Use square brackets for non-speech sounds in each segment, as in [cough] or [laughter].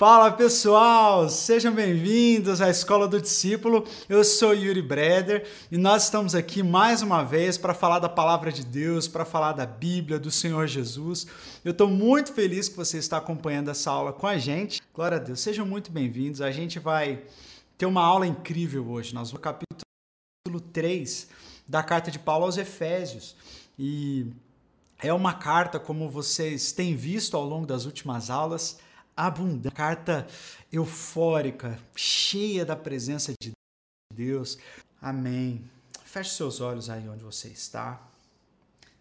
Fala pessoal, sejam bem-vindos à Escola do Discípulo. Eu sou Yuri Breder e nós estamos aqui mais uma vez para falar da palavra de Deus, para falar da Bíblia, do Senhor Jesus. Eu estou muito feliz que você está acompanhando essa aula com a gente. Glória a Deus, sejam muito bem-vindos. A gente vai ter uma aula incrível hoje. Nós vamos capítulo 3 da carta de Paulo aos Efésios. E é uma carta, como vocês têm visto ao longo das últimas aulas, abundante, carta eufórica, cheia da presença de Deus. Amém. Feche seus olhos aí onde você está.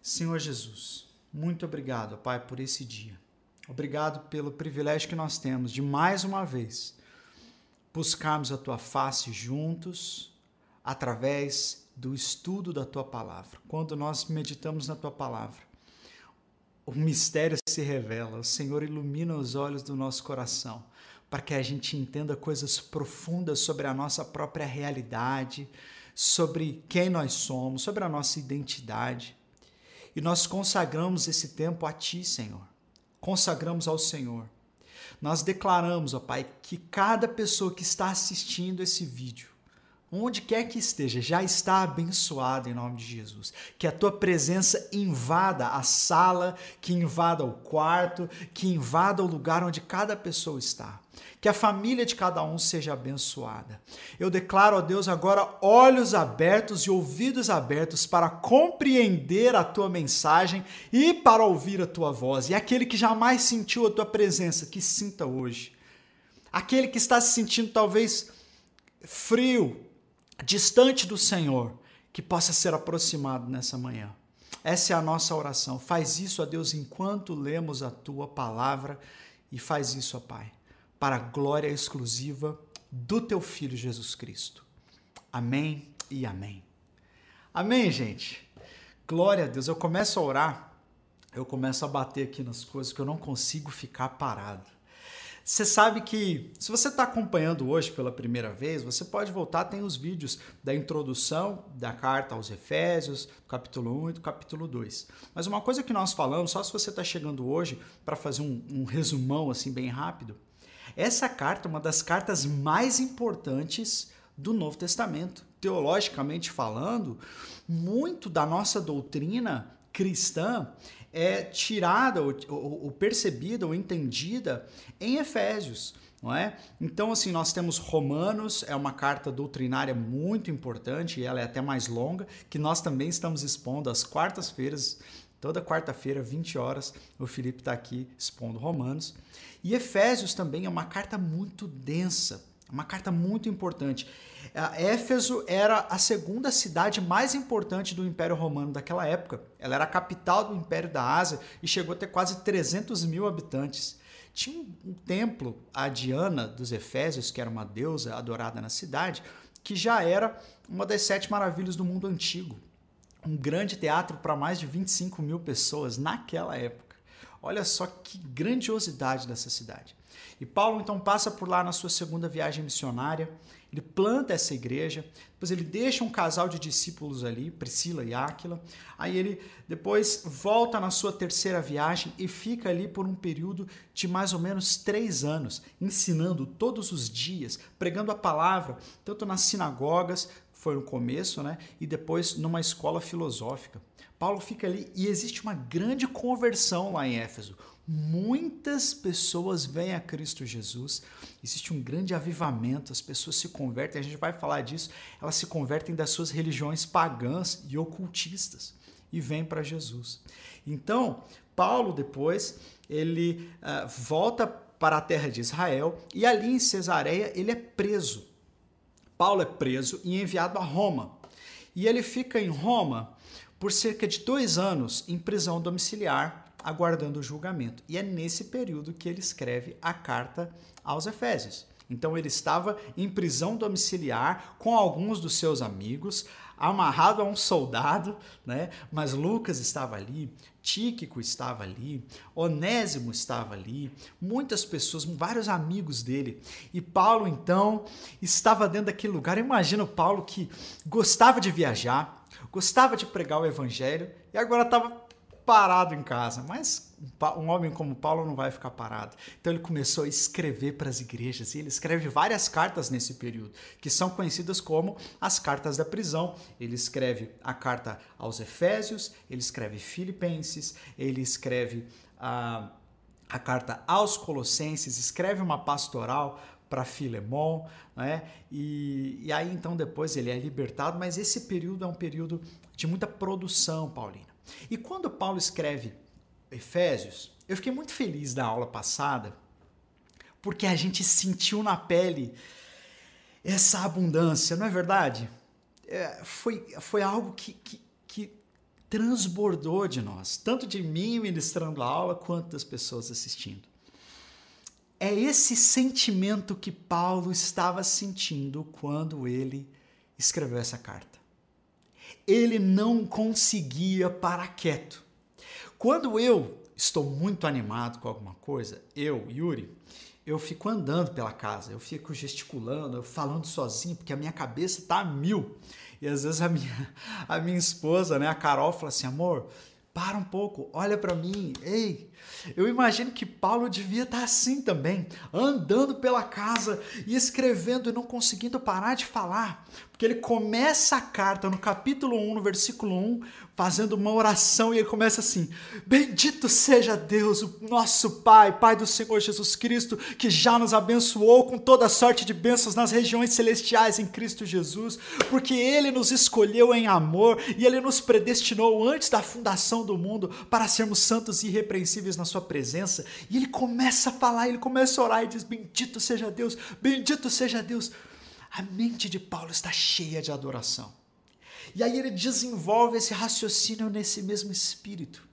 Senhor Jesus, muito obrigado, Pai, por esse dia. Obrigado pelo privilégio que nós temos de mais uma vez buscarmos a tua face juntos através do estudo da tua palavra. Quando nós meditamos na tua palavra, o mistério se revela, o Senhor ilumina os olhos do nosso coração para que a gente entenda coisas profundas sobre a nossa própria realidade, sobre quem nós somos, sobre a nossa identidade. E nós consagramos esse tempo a Ti, Senhor. Consagramos ao Senhor. Nós declaramos, ó Pai, que cada pessoa que está assistindo esse vídeo onde quer que esteja, já está abençoado em nome de Jesus. Que a tua presença invada a sala, que invada o quarto, que invada o lugar onde cada pessoa está. Que a família de cada um seja abençoada. Eu declaro a Deus agora olhos abertos e ouvidos abertos para compreender a tua mensagem e para ouvir a tua voz. E aquele que jamais sentiu a tua presença, que sinta hoje. Aquele que está se sentindo talvez frio, distante do Senhor, que possa ser aproximado nessa manhã. Essa é a nossa oração. Faz isso, ó Deus, enquanto lemos a tua palavra e faz isso, ó Pai, para a glória exclusiva do teu filho Jesus Cristo. Amém e amém. Amém, gente. Glória a Deus. Eu começo a orar, eu começo a bater aqui nas coisas que eu não consigo ficar parado. Você sabe que, se você está acompanhando hoje pela primeira vez, você pode voltar, tem os vídeos da introdução da carta aos Efésios, capítulo 1 e do capítulo 2. Mas uma coisa que nós falamos, só se você está chegando hoje, para fazer um, um resumão assim bem rápido, essa carta é uma das cartas mais importantes do Novo Testamento. Teologicamente falando, muito da nossa doutrina cristã é tirada ou, ou, ou percebida ou entendida em Efésios. Não é? Então, assim, nós temos Romanos, é uma carta doutrinária muito importante, e ela é até mais longa, que nós também estamos expondo às quartas-feiras, toda quarta-feira, 20 horas, o Felipe está aqui expondo Romanos. E Efésios também é uma carta muito densa, uma carta muito importante. Éfeso era a segunda cidade mais importante do Império Romano daquela época. Ela era a capital do Império da Ásia e chegou a ter quase 300 mil habitantes. Tinha um, templo, a Diana dos Efésios, que era uma deusa adorada na cidade, que já era uma das sete maravilhas do mundo antigo. Um grande teatro para mais de 25 mil pessoas naquela época. Olha só que grandiosidade dessa cidade. E Paulo então passa por lá na sua segunda viagem missionária ele planta essa igreja, depois ele deixa um casal de discípulos ali, Priscila e Áquila. Aí ele depois volta na sua terceira viagem e fica ali por um período de mais ou menos três anos, ensinando todos os dias, pregando a palavra, tanto nas sinagogas, foi no começo, né? E depois numa escola filosófica. Paulo fica ali e existe uma grande conversão lá em Éfeso muitas pessoas vêm a Cristo Jesus, existe um grande avivamento, as pessoas se convertem, a gente vai falar disso, elas se convertem das suas religiões pagãs e ocultistas e vêm para Jesus. Então, Paulo depois, ele uh, volta para a terra de Israel e ali em Cesareia ele é preso. Paulo é preso e enviado a Roma. E ele fica em Roma por cerca de dois anos em prisão domiciliar aguardando o julgamento. E é nesse período que ele escreve a carta aos Efésios. Então ele estava em prisão domiciliar com alguns dos seus amigos, amarrado a um soldado, né? Mas Lucas estava ali, Tíquico estava ali, Onésimo estava ali, muitas pessoas, vários amigos dele. E Paulo então estava dentro daquele lugar. Imagina o Paulo que gostava de viajar, gostava de pregar o evangelho e agora estava parado em casa, mas um homem como Paulo não vai ficar parado. Então ele começou a escrever para as igrejas e ele escreve várias cartas nesse período, que são conhecidas como as cartas da prisão. Ele escreve a carta aos Efésios, ele escreve Filipenses, ele escreve a, a carta aos Colossenses, escreve uma pastoral para Filemon, né? E, e aí então depois ele é libertado, mas esse período é um período de muita produção paulina. E quando Paulo escreve Efésios, eu fiquei muito feliz da aula passada, porque a gente sentiu na pele essa abundância, não é verdade? É, foi, foi algo que, que, que transbordou de nós, tanto de mim ministrando a aula, quanto das pessoas assistindo. É esse sentimento que Paulo estava sentindo quando ele escreveu essa carta. Ele não conseguia parar quieto. Quando eu estou muito animado com alguma coisa, eu, Yuri, eu fico andando pela casa, eu fico gesticulando, falando sozinho, porque a minha cabeça tá a mil. E às vezes a minha, a minha esposa, né, a Carol, fala assim: amor, para um pouco, olha para mim, ei. Eu imagino que Paulo devia estar assim também, andando pela casa e escrevendo e não conseguindo parar de falar, porque ele começa a carta no capítulo 1, no versículo 1, fazendo uma oração e ele começa assim: Bendito seja Deus, o nosso Pai, Pai do Senhor Jesus Cristo, que já nos abençoou com toda sorte de bênçãos nas regiões celestiais em Cristo Jesus, porque ele nos escolheu em amor e ele nos predestinou antes da fundação do mundo para sermos santos e irrepreensíveis na sua presença. E ele começa a falar, ele começa a orar e diz: Bendito seja Deus, bendito seja Deus. A mente de Paulo está cheia de adoração. E aí ele desenvolve esse raciocínio nesse mesmo espírito.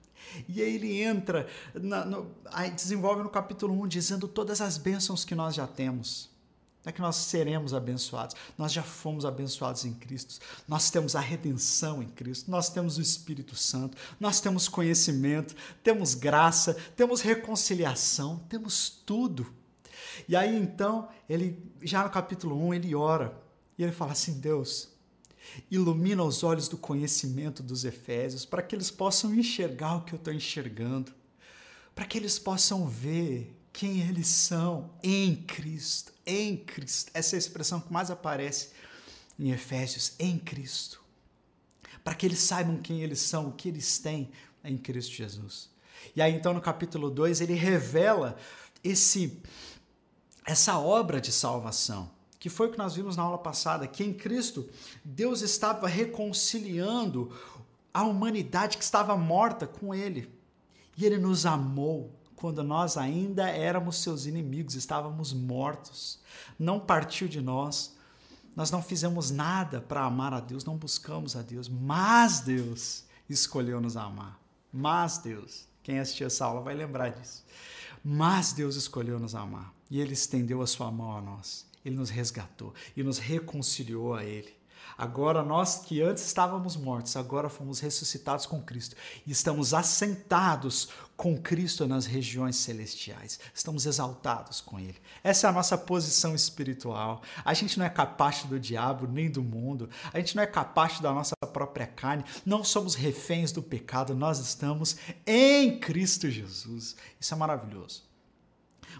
E aí ele entra, na, no, aí desenvolve no capítulo 1, dizendo todas as bênçãos que nós já temos. Não é que nós seremos abençoados, nós já fomos abençoados em Cristo, nós temos a redenção em Cristo, nós temos o Espírito Santo, nós temos conhecimento, temos graça, temos reconciliação, temos tudo. E aí então, ele já no capítulo 1, ele ora. E ele fala assim: Deus, ilumina os olhos do conhecimento dos Efésios para que eles possam enxergar o que eu estou enxergando, para que eles possam ver quem eles são em Cristo, em Cristo. Essa é a expressão que mais aparece em Efésios, em Cristo. Para que eles saibam quem eles são, o que eles têm em Cristo Jesus. E aí então no capítulo 2 ele revela esse essa obra de salvação, que foi o que nós vimos na aula passada, que em Cristo Deus estava reconciliando a humanidade que estava morta com ele. E ele nos amou quando nós ainda éramos seus inimigos, estávamos mortos. Não partiu de nós. Nós não fizemos nada para amar a Deus, não buscamos a Deus, mas Deus escolheu nos amar. Mas Deus, quem assistiu essa aula vai lembrar disso. Mas Deus escolheu nos amar e Ele estendeu a sua mão a nós. Ele nos resgatou e nos reconciliou a Ele. Agora, nós que antes estávamos mortos, agora fomos ressuscitados com Cristo e estamos assentados com Cristo nas regiões celestiais. Estamos exaltados com Ele. Essa é a nossa posição espiritual. A gente não é capaz do diabo nem do mundo. A gente não é capaz da nossa própria carne. Não somos reféns do pecado. Nós estamos em Cristo Jesus. Isso é maravilhoso.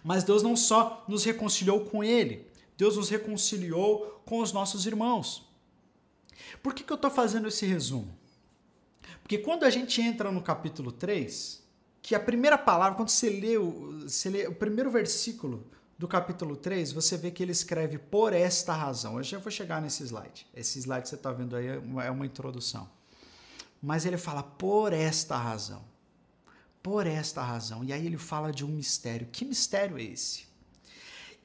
Mas Deus não só nos reconciliou com Ele, Deus nos reconciliou com os nossos irmãos. Por que, que eu estou fazendo esse resumo? Porque quando a gente entra no capítulo 3, que a primeira palavra, quando você lê, o, você lê o primeiro versículo do capítulo 3, você vê que ele escreve por esta razão. Eu já vou chegar nesse slide. Esse slide que você está vendo aí é uma, é uma introdução. Mas ele fala por esta razão. Por esta razão. E aí ele fala de um mistério. Que mistério é esse?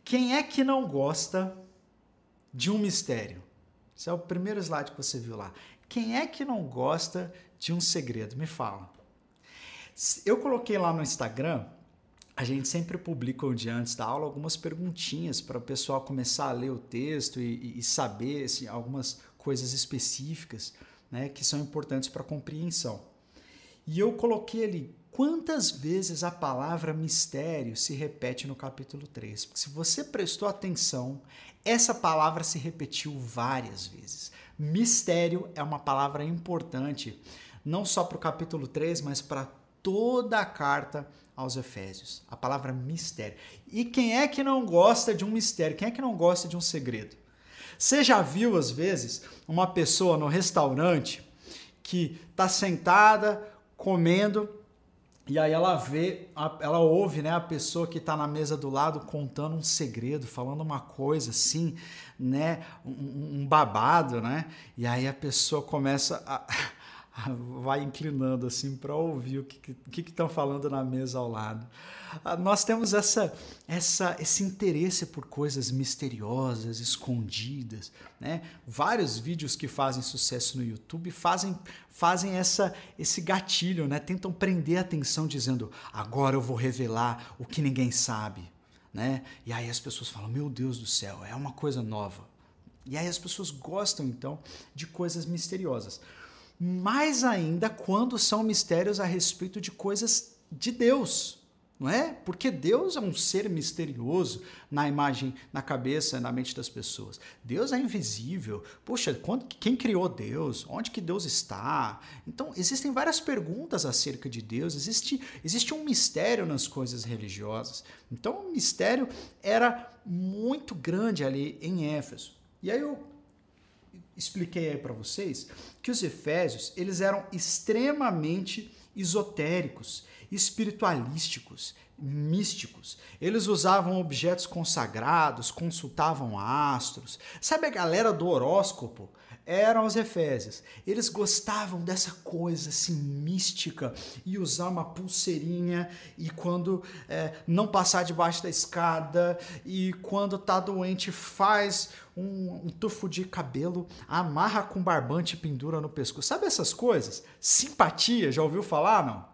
Quem é que não gosta de um mistério? Esse é o primeiro slide que você viu lá. Quem é que não gosta de um segredo? Me fala. Eu coloquei lá no Instagram, a gente sempre publica um dia antes da aula algumas perguntinhas para o pessoal começar a ler o texto e, e saber assim, algumas coisas específicas né, que são importantes para a compreensão. E eu coloquei ali quantas vezes a palavra mistério se repete no capítulo 3. Porque se você prestou atenção, essa palavra se repetiu várias vezes. Mistério é uma palavra importante, não só para o capítulo 3, mas para toda a carta aos Efésios. A palavra mistério. E quem é que não gosta de um mistério? Quem é que não gosta de um segredo? Você já viu, às vezes, uma pessoa no restaurante que está sentada comendo e aí ela vê, ela ouve, né, a pessoa que está na mesa do lado contando um segredo, falando uma coisa assim, né, um, um babado, né? E aí a pessoa começa a [laughs] [laughs] vai inclinando assim para ouvir o que estão falando na mesa ao lado. Ah, nós temos essa, essa, esse interesse por coisas misteriosas, escondidas. Né? Vários vídeos que fazem sucesso no YouTube fazem, fazem essa, esse gatilho, né? tentam prender a atenção dizendo: agora eu vou revelar o que ninguém sabe. Né? E aí as pessoas falam: meu Deus do céu, é uma coisa nova. E aí as pessoas gostam então de coisas misteriosas mais ainda quando são mistérios a respeito de coisas de Deus, não é? Porque Deus é um ser misterioso na imagem, na cabeça, na mente das pessoas. Deus é invisível. Poxa, quando, quem criou Deus? Onde que Deus está? Então, existem várias perguntas acerca de Deus. Existe, existe um mistério nas coisas religiosas. Então, o mistério era muito grande ali em Éfeso. E aí eu expliquei aí para vocês que os efésios, eles eram extremamente esotéricos, espiritualísticos, místicos. Eles usavam objetos consagrados, consultavam astros. Sabe a galera do horóscopo? Eram os Efésios. Eles gostavam dessa coisa assim mística e usar uma pulseirinha e quando é, não passar debaixo da escada e quando tá doente faz um, um tufo de cabelo, amarra com barbante e pendura no pescoço. Sabe essas coisas? Simpatia, já ouviu falar não?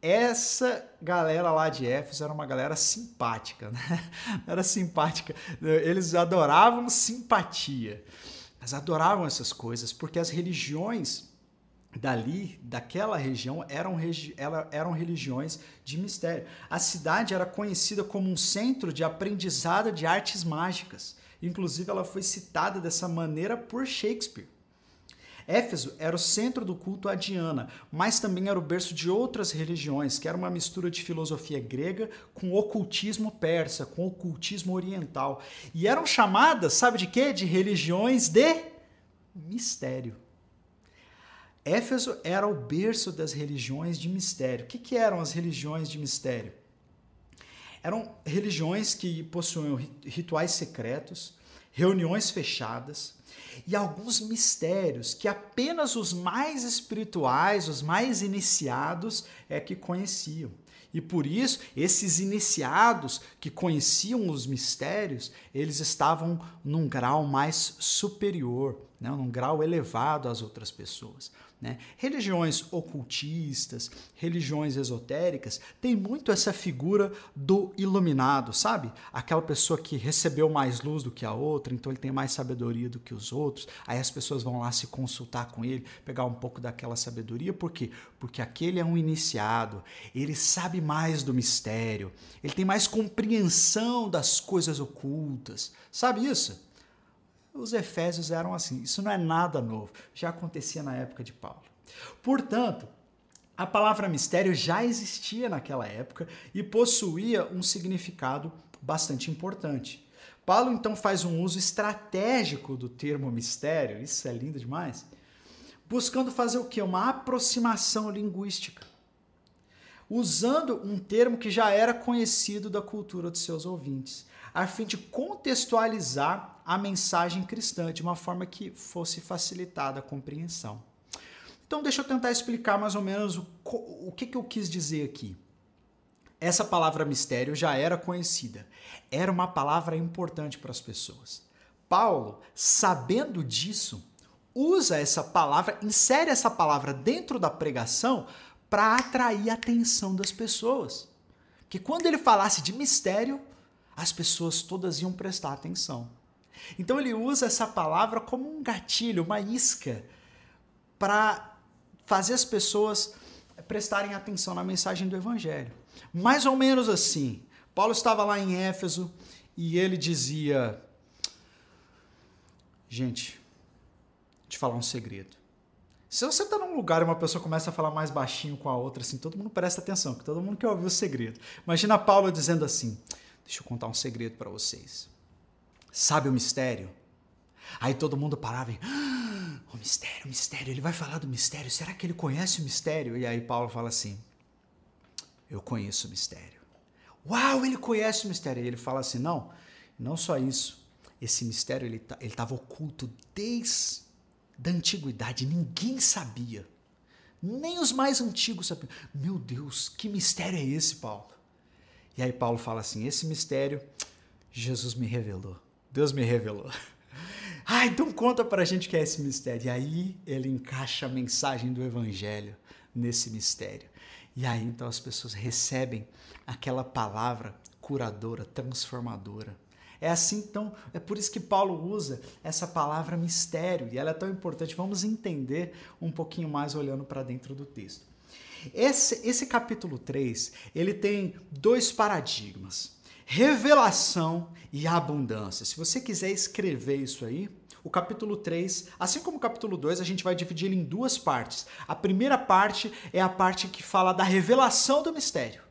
essa galera lá de Éfeso era uma galera simpática, né? [laughs] Era simpática. Eles adoravam simpatia. Elas adoravam essas coisas porque as religiões dali, daquela região, eram, regi eram religiões de mistério. A cidade era conhecida como um centro de aprendizado de artes mágicas. Inclusive, ela foi citada dessa maneira por Shakespeare. Éfeso era o centro do culto a Diana, mas também era o berço de outras religiões, que era uma mistura de filosofia grega com ocultismo persa, com ocultismo oriental. E eram chamadas, sabe de quê? De religiões de mistério. Éfeso era o berço das religiões de mistério. O que, que eram as religiões de mistério? Eram religiões que possuíam rituais secretos, reuniões fechadas, e alguns mistérios que apenas os mais espirituais, os mais iniciados é que conheciam. E por isso, esses iniciados que conheciam os mistérios, eles estavam num grau mais superior, né? num grau elevado às outras pessoas. Né? Religiões ocultistas, religiões esotéricas, tem muito essa figura do iluminado, sabe? Aquela pessoa que recebeu mais luz do que a outra, então ele tem mais sabedoria do que os outros. Aí as pessoas vão lá se consultar com ele, pegar um pouco daquela sabedoria, por quê? Porque aquele é um iniciado, ele sabe mais do mistério, ele tem mais compreensão das coisas ocultas. Sabe isso? Os efésios eram assim. Isso não é nada novo. Já acontecia na época de Paulo. Portanto, a palavra mistério já existia naquela época e possuía um significado bastante importante. Paulo então faz um uso estratégico do termo mistério, isso é lindo demais, buscando fazer o que? Uma aproximação linguística, usando um termo que já era conhecido da cultura de seus ouvintes a fim de contextualizar a mensagem cristã de uma forma que fosse facilitada a compreensão. Então, deixa eu tentar explicar mais ou menos o, o que, que eu quis dizer aqui. Essa palavra mistério já era conhecida, era uma palavra importante para as pessoas. Paulo, sabendo disso, usa essa palavra, insere essa palavra dentro da pregação para atrair a atenção das pessoas. Que quando ele falasse de mistério, as pessoas todas iam prestar atenção. Então ele usa essa palavra como um gatilho, uma isca, para fazer as pessoas prestarem atenção na mensagem do Evangelho. Mais ou menos assim. Paulo estava lá em Éfeso e ele dizia: Gente, te falar um segredo. Se você está num lugar e uma pessoa começa a falar mais baixinho com a outra, assim, todo mundo presta atenção, porque todo mundo quer ouvir o segredo. Imagina Paulo dizendo assim: Deixa eu contar um segredo para vocês. Sabe o mistério? Aí todo mundo parava e. Ah, o mistério, o mistério, ele vai falar do mistério. Será que ele conhece o mistério? E aí Paulo fala assim: Eu conheço o mistério. Uau, ele conhece o mistério. E ele fala assim: Não, não só isso. Esse mistério ele tá, estava oculto desde da antiguidade, ninguém sabia. Nem os mais antigos sabiam. Meu Deus, que mistério é esse, Paulo? E aí Paulo fala assim: esse mistério Jesus me revelou. Deus me revelou. [laughs] Ah, então conta pra gente que é esse mistério. E aí ele encaixa a mensagem do evangelho nesse mistério. E aí então as pessoas recebem aquela palavra curadora, transformadora. É assim, então, é por isso que Paulo usa essa palavra mistério e ela é tão importante. Vamos entender um pouquinho mais olhando para dentro do texto. Esse, esse capítulo 3, ele tem dois paradigmas: revelação e abundância. Se você quiser escrever isso aí, o capítulo 3, assim como o capítulo 2, a gente vai dividir ele em duas partes. A primeira parte é a parte que fala da revelação do mistério.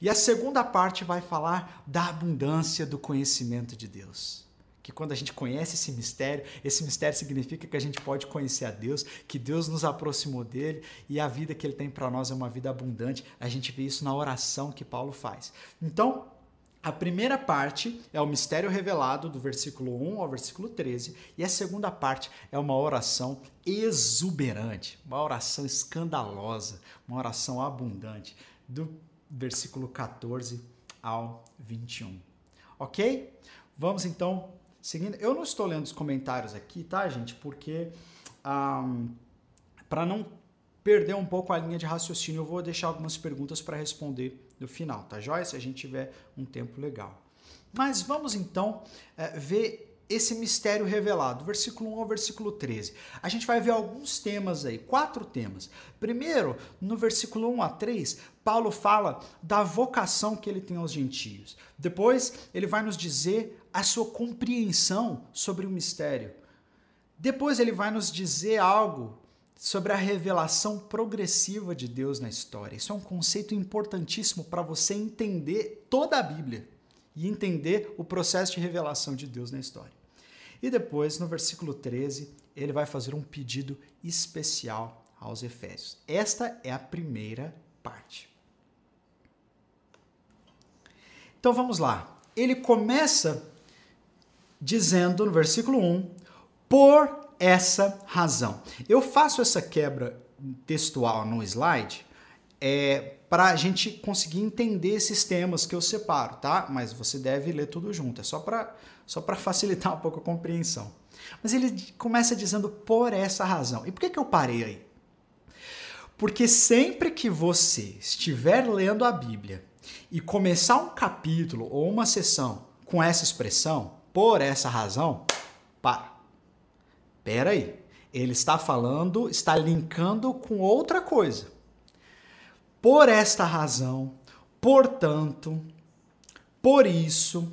E a segunda parte vai falar da abundância do conhecimento de Deus. Que quando a gente conhece esse mistério, esse mistério significa que a gente pode conhecer a Deus, que Deus nos aproximou dele e a vida que ele tem para nós é uma vida abundante. A gente vê isso na oração que Paulo faz. Então, a primeira parte é o mistério revelado, do versículo 1 ao versículo 13, e a segunda parte é uma oração exuberante, uma oração escandalosa, uma oração abundante, do versículo 14 ao 21. Ok? Vamos então seguindo. Eu não estou lendo os comentários aqui, tá, gente? Porque um, para não perder um pouco a linha de raciocínio, eu vou deixar algumas perguntas para responder no final, tá joia? Se a gente tiver um tempo legal. Mas vamos então é, ver esse mistério revelado, versículo 1 ao versículo 13. A gente vai ver alguns temas aí, quatro temas. Primeiro, no versículo 1 a 3, Paulo fala da vocação que ele tem aos gentios. Depois, ele vai nos dizer a sua compreensão sobre o mistério. Depois, ele vai nos dizer algo sobre a revelação progressiva de Deus na história. Isso é um conceito importantíssimo para você entender toda a Bíblia e entender o processo de revelação de Deus na história. E depois, no versículo 13, ele vai fazer um pedido especial aos Efésios. Esta é a primeira parte. Então vamos lá. Ele começa dizendo no versículo 1: por essa razão. Eu faço essa quebra textual no slide é, para a gente conseguir entender esses temas que eu separo, tá? Mas você deve ler tudo junto, é só para só [laughs] facilitar um pouco a compreensão. Mas ele começa dizendo por essa razão. E por que, que eu parei aí? Porque sempre que você estiver lendo a Bíblia e começar um capítulo ou uma sessão com essa expressão, por essa razão, para. Pera aí. Ele está falando, está linkando com outra coisa. Por esta razão, portanto, por isso,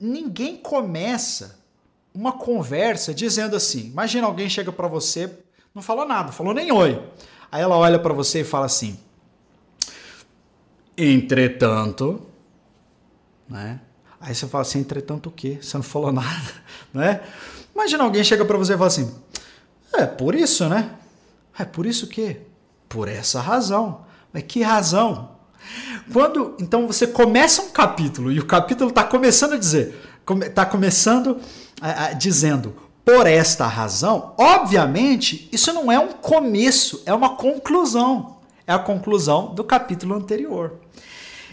ninguém começa uma conversa dizendo assim: imagina alguém chega para você, não falou nada, falou nem oi. Aí ela olha para você e fala assim: entretanto, né? Aí você fala assim: entretanto o quê? Você não falou [laughs] nada, né? Imagina alguém chega para você e fala assim: é por isso, né? É por isso que? Por essa razão. Mas que razão? Quando então você começa um capítulo e o capítulo está começando a dizer, está começando a, a, dizendo por esta razão, obviamente isso não é um começo, é uma conclusão. É a conclusão do capítulo anterior.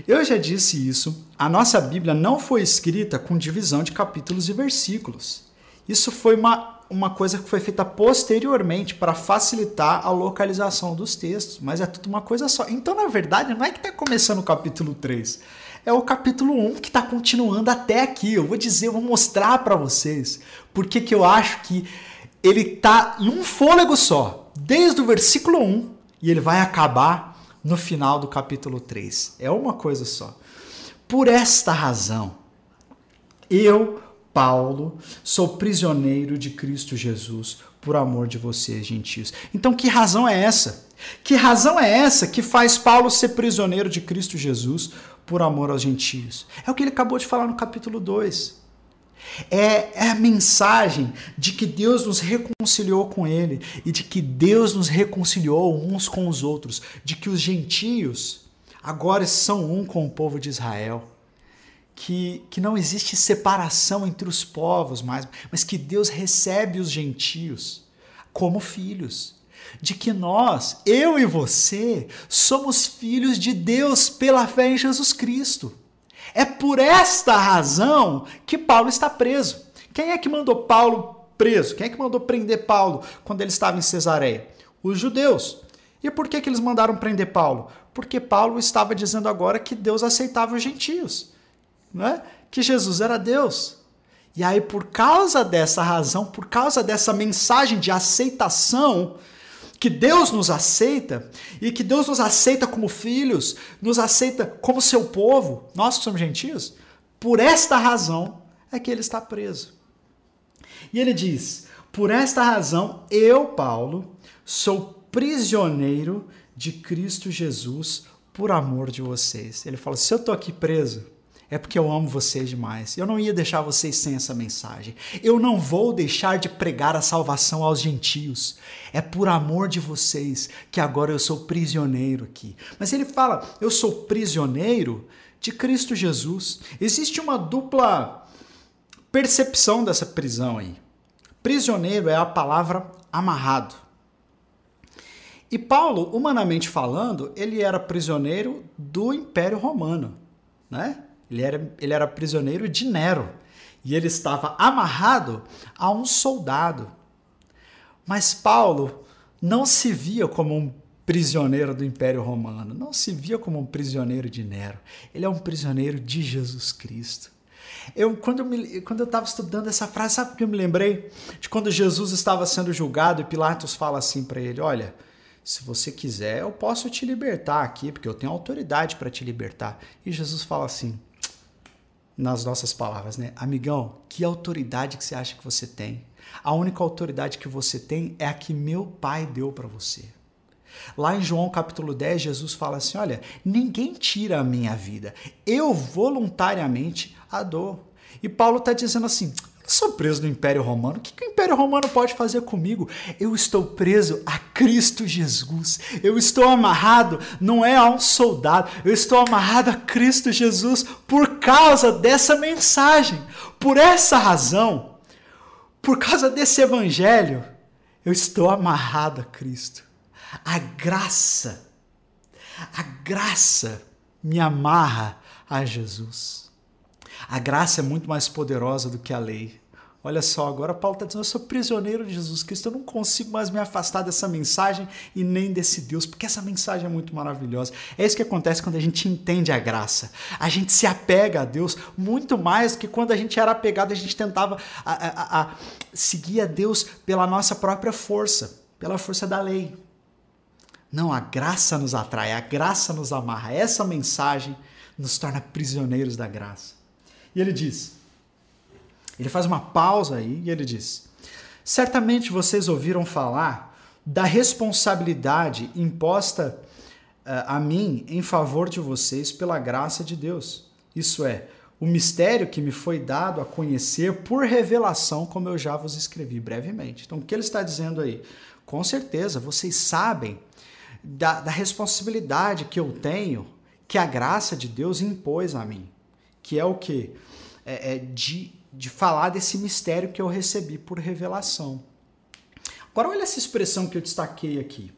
Eu já disse isso, a nossa Bíblia não foi escrita com divisão de capítulos e versículos. Isso foi uma uma coisa que foi feita posteriormente para facilitar a localização dos textos, mas é tudo uma coisa só. Então, na verdade, não é que está começando o capítulo 3, é o capítulo 1 que está continuando até aqui. Eu vou dizer, eu vou mostrar para vocês porque que eu acho que ele está em um fôlego só, desde o versículo 1 e ele vai acabar no final do capítulo 3. É uma coisa só. Por esta razão, eu Paulo, sou prisioneiro de Cristo Jesus por amor de vocês, gentios. Então, que razão é essa? Que razão é essa que faz Paulo ser prisioneiro de Cristo Jesus por amor aos gentios? É o que ele acabou de falar no capítulo 2. É, é, a mensagem de que Deus nos reconciliou com Ele e de que Deus nos reconciliou uns com os outros, de que os gentios agora são um com o povo de Israel, que, que não existe separação entre os povos mais, mas que Deus recebe os gentios como filhos. De que nós, eu e você, somos filhos de Deus pela fé em Jesus Cristo. É por esta razão que Paulo está preso. Quem é que mandou Paulo preso? Quem é que mandou prender Paulo quando ele estava em Cesareia? Os judeus. E por que, que eles mandaram prender Paulo? Porque Paulo estava dizendo agora que Deus aceitava os gentios, né? que Jesus era Deus. E aí, por causa dessa razão, por causa dessa mensagem de aceitação, que Deus nos aceita e que Deus nos aceita como filhos, nos aceita como seu povo, nós que somos gentios, por esta razão é que ele está preso. E ele diz: Por esta razão, eu, Paulo, sou prisioneiro de Cristo Jesus por amor de vocês. Ele fala: Se eu estou aqui preso, é porque eu amo vocês demais. Eu não ia deixar vocês sem essa mensagem. Eu não vou deixar de pregar a salvação aos gentios. É por amor de vocês que agora eu sou prisioneiro aqui. Mas ele fala: eu sou prisioneiro de Cristo Jesus. Existe uma dupla percepção dessa prisão aí. Prisioneiro é a palavra amarrado. E Paulo, humanamente falando, ele era prisioneiro do Império Romano, né? Ele era, ele era prisioneiro de Nero e ele estava amarrado a um soldado. Mas Paulo não se via como um prisioneiro do Império Romano, não se via como um prisioneiro de Nero. Ele é um prisioneiro de Jesus Cristo. Eu, quando eu estava estudando essa frase, sabe o que eu me lembrei? De quando Jesus estava sendo julgado e Pilatos fala assim para ele: Olha, se você quiser, eu posso te libertar aqui, porque eu tenho autoridade para te libertar. E Jesus fala assim: nas nossas palavras, né? Amigão, que autoridade que você acha que você tem? A única autoridade que você tem é a que meu pai deu para você. Lá em João capítulo 10, Jesus fala assim: Olha, ninguém tira a minha vida, eu voluntariamente a dou. E Paulo está dizendo assim: eu sou preso no Império Romano. O que, que o Império Romano pode fazer comigo? Eu estou preso a Cristo Jesus. Eu estou amarrado, não é a um soldado, eu estou amarrado a Cristo Jesus por causa dessa mensagem. Por essa razão, por causa desse evangelho, eu estou amarrado a Cristo. A graça, a graça me amarra a Jesus. A graça é muito mais poderosa do que a lei. Olha só, agora Paulo está dizendo: eu sou prisioneiro de Jesus Cristo, eu não consigo mais me afastar dessa mensagem e nem desse Deus, porque essa mensagem é muito maravilhosa. É isso que acontece quando a gente entende a graça. A gente se apega a Deus muito mais que quando a gente era apegado, a gente tentava a, a, a seguir a Deus pela nossa própria força, pela força da lei. Não, a graça nos atrai, a graça nos amarra. Essa mensagem nos torna prisioneiros da graça. E ele diz: ele faz uma pausa aí e ele diz: Certamente vocês ouviram falar da responsabilidade imposta uh, a mim em favor de vocês pela graça de Deus. Isso é, o mistério que me foi dado a conhecer por revelação, como eu já vos escrevi brevemente. Então, o que ele está dizendo aí? Com certeza, vocês sabem da, da responsabilidade que eu tenho, que a graça de Deus impôs a mim que é o que? É, é de, de falar desse mistério que eu recebi por revelação. Agora, olha essa expressão que eu destaquei aqui.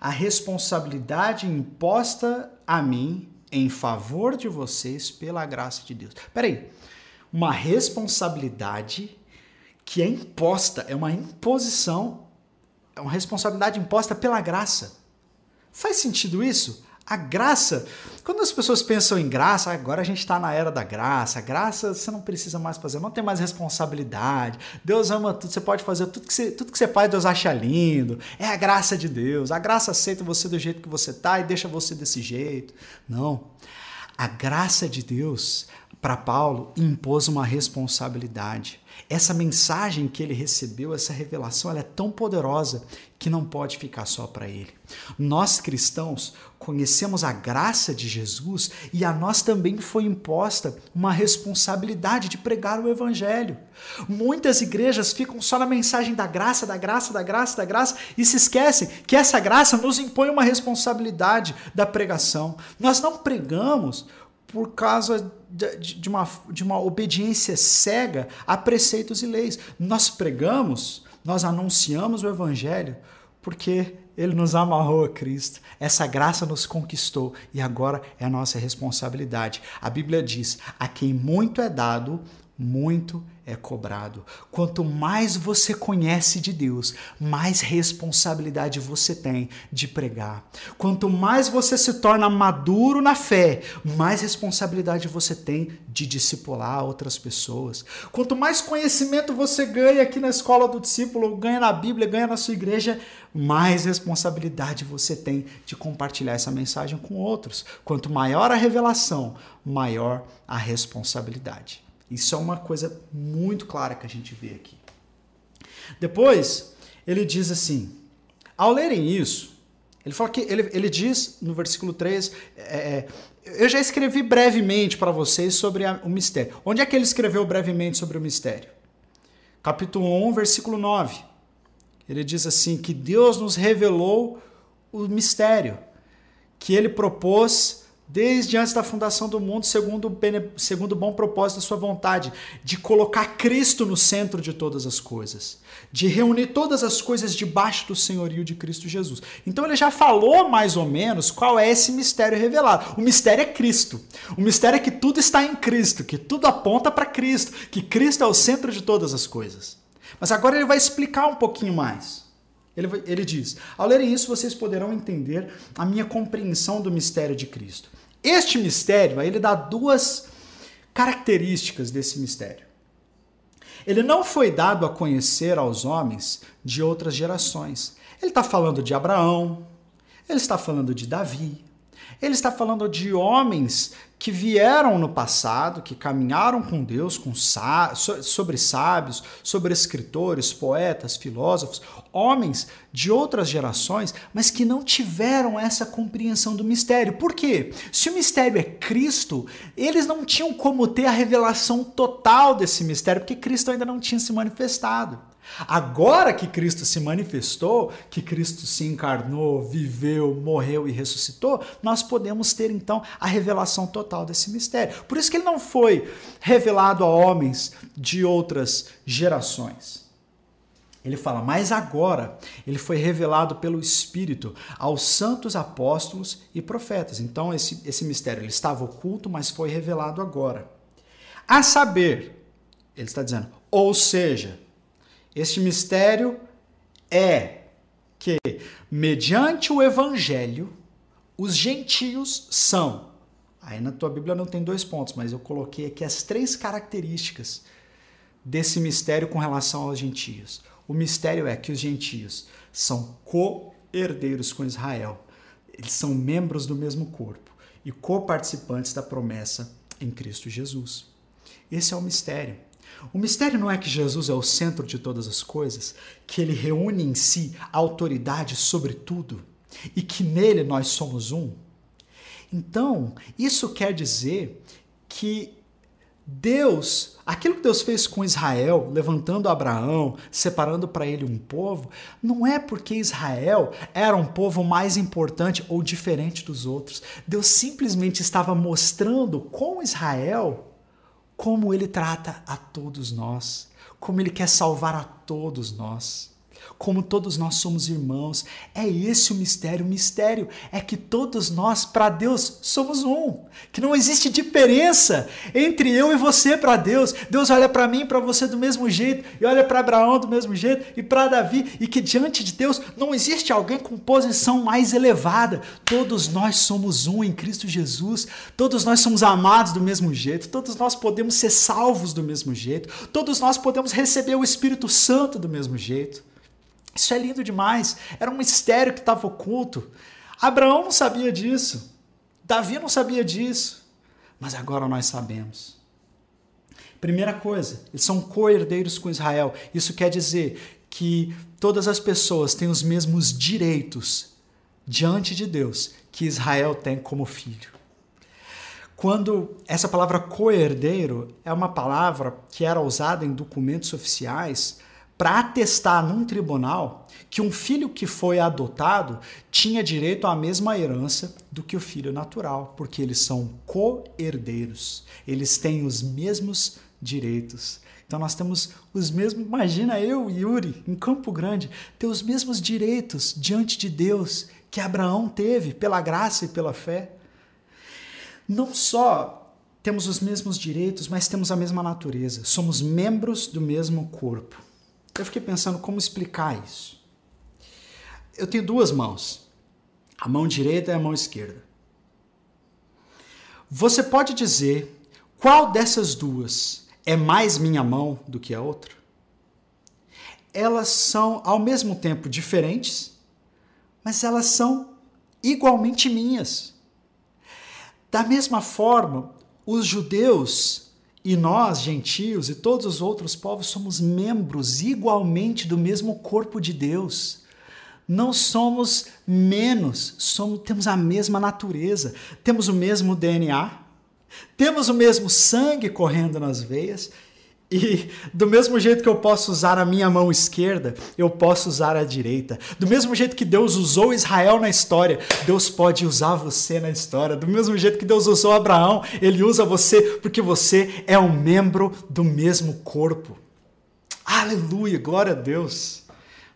A responsabilidade imposta a mim em favor de vocês pela graça de Deus. Peraí, uma responsabilidade que é imposta, é uma imposição, é uma responsabilidade imposta pela graça. Faz sentido isso? A graça, quando as pessoas pensam em graça, agora a gente está na era da graça, graça você não precisa mais fazer, não tem mais responsabilidade, Deus ama tudo, você pode fazer tudo que você, tudo que você faz, Deus acha lindo, é a graça de Deus, a graça aceita você do jeito que você está e deixa você desse jeito. Não, a graça de Deus, para Paulo impôs uma responsabilidade. Essa mensagem que ele recebeu, essa revelação, ela é tão poderosa que não pode ficar só para ele. Nós cristãos conhecemos a graça de Jesus e a nós também foi imposta uma responsabilidade de pregar o evangelho. Muitas igrejas ficam só na mensagem da graça, da graça, da graça, da graça e se esquecem que essa graça nos impõe uma responsabilidade da pregação. Nós não pregamos por causa de, uma, de uma obediência cega a preceitos e leis. Nós pregamos, nós anunciamos o Evangelho porque ele nos amarrou a Cristo. Essa graça nos conquistou e agora é a nossa responsabilidade. A Bíblia diz: a quem muito é dado, muito é cobrado. Quanto mais você conhece de Deus, mais responsabilidade você tem de pregar. Quanto mais você se torna maduro na fé, mais responsabilidade você tem de discipular outras pessoas. Quanto mais conhecimento você ganha aqui na escola do discípulo, ganha na Bíblia, ganha na sua igreja, mais responsabilidade você tem de compartilhar essa mensagem com outros. Quanto maior a revelação, maior a responsabilidade. Isso é uma coisa muito clara que a gente vê aqui. Depois, ele diz assim: ao lerem isso, ele fala que ele, ele diz no versículo 3, é, é, eu já escrevi brevemente para vocês sobre a, o mistério. Onde é que ele escreveu brevemente sobre o mistério? Capítulo 1, versículo 9. Ele diz assim: que Deus nos revelou o mistério, que ele propôs desde antes da fundação do mundo, segundo, segundo o bom propósito da sua vontade, de colocar Cristo no centro de todas as coisas, de reunir todas as coisas debaixo do senhorio de Cristo Jesus. Então ele já falou mais ou menos qual é esse mistério revelado. O mistério é Cristo. O mistério é que tudo está em Cristo, que tudo aponta para Cristo, que Cristo é o centro de todas as coisas. Mas agora ele vai explicar um pouquinho mais. Ele, ele diz: Ao lerem isso, vocês poderão entender a minha compreensão do mistério de Cristo. Este mistério, aí ele dá duas características desse mistério. Ele não foi dado a conhecer aos homens de outras gerações. Ele está falando de Abraão, ele está falando de Davi, ele está falando de homens que vieram no passado, que caminharam com Deus, com sobre sábios, sobre escritores, poetas, filósofos, homens de outras gerações, mas que não tiveram essa compreensão do mistério. Por quê? Se o mistério é Cristo, eles não tinham como ter a revelação total desse mistério, porque Cristo ainda não tinha se manifestado. Agora que Cristo se manifestou, que Cristo se encarnou, viveu, morreu e ressuscitou, nós podemos ter então a revelação total desse mistério. Por isso que ele não foi revelado a homens de outras gerações. Ele fala, mas agora ele foi revelado pelo Espírito aos santos apóstolos e profetas. Então esse, esse mistério ele estava oculto, mas foi revelado agora. A saber, ele está dizendo, ou seja, este mistério é que, mediante o evangelho, os gentios são. Aí na tua Bíblia não tem dois pontos, mas eu coloquei aqui as três características desse mistério com relação aos gentios. O mistério é que os gentios são co-herdeiros com Israel. Eles são membros do mesmo corpo e co-participantes da promessa em Cristo Jesus. Esse é o mistério. O mistério não é que Jesus é o centro de todas as coisas, que ele reúne em si a autoridade sobre tudo e que nele nós somos um. Então, isso quer dizer que Deus, aquilo que Deus fez com Israel, levantando Abraão, separando para ele um povo, não é porque Israel era um povo mais importante ou diferente dos outros. Deus simplesmente estava mostrando com Israel como ele trata a todos nós, como ele quer salvar a todos nós como todos nós somos irmãos. É esse o mistério. O mistério é que todos nós, para Deus, somos um. Que não existe diferença entre eu e você para Deus. Deus olha para mim e para você do mesmo jeito, e olha para Abraão do mesmo jeito, e para Davi, e que diante de Deus não existe alguém com posição mais elevada. Todos nós somos um em Cristo Jesus. Todos nós somos amados do mesmo jeito. Todos nós podemos ser salvos do mesmo jeito. Todos nós podemos receber o Espírito Santo do mesmo jeito. Isso é lindo demais. Era um mistério que estava oculto. Abraão não sabia disso. Davi não sabia disso. Mas agora nós sabemos. Primeira coisa, eles são co-herdeiros com Israel. Isso quer dizer que todas as pessoas têm os mesmos direitos diante de Deus que Israel tem como filho. Quando essa palavra co-herdeiro é uma palavra que era usada em documentos oficiais para atestar num tribunal que um filho que foi adotado tinha direito à mesma herança do que o filho natural, porque eles são co-herdeiros. Eles têm os mesmos direitos. Então nós temos os mesmos, imagina eu e Yuri em Campo Grande ter os mesmos direitos diante de Deus que Abraão teve pela graça e pela fé. Não só temos os mesmos direitos, mas temos a mesma natureza. Somos membros do mesmo corpo. Eu fiquei pensando como explicar isso. Eu tenho duas mãos, a mão direita e a mão esquerda. Você pode dizer qual dessas duas é mais minha mão do que a outra? Elas são ao mesmo tempo diferentes mas elas são igualmente minhas. Da mesma forma, os judeus e nós, gentios e todos os outros povos, somos membros igualmente do mesmo corpo de Deus. Não somos menos, somos, temos a mesma natureza, temos o mesmo DNA, temos o mesmo sangue correndo nas veias e do mesmo jeito que eu posso usar a minha mão esquerda, eu posso usar a direita. Do mesmo jeito que Deus usou Israel na história, Deus pode usar você na história. Do mesmo jeito que Deus usou Abraão, ele usa você porque você é um membro do mesmo corpo. Aleluia, glória a Deus.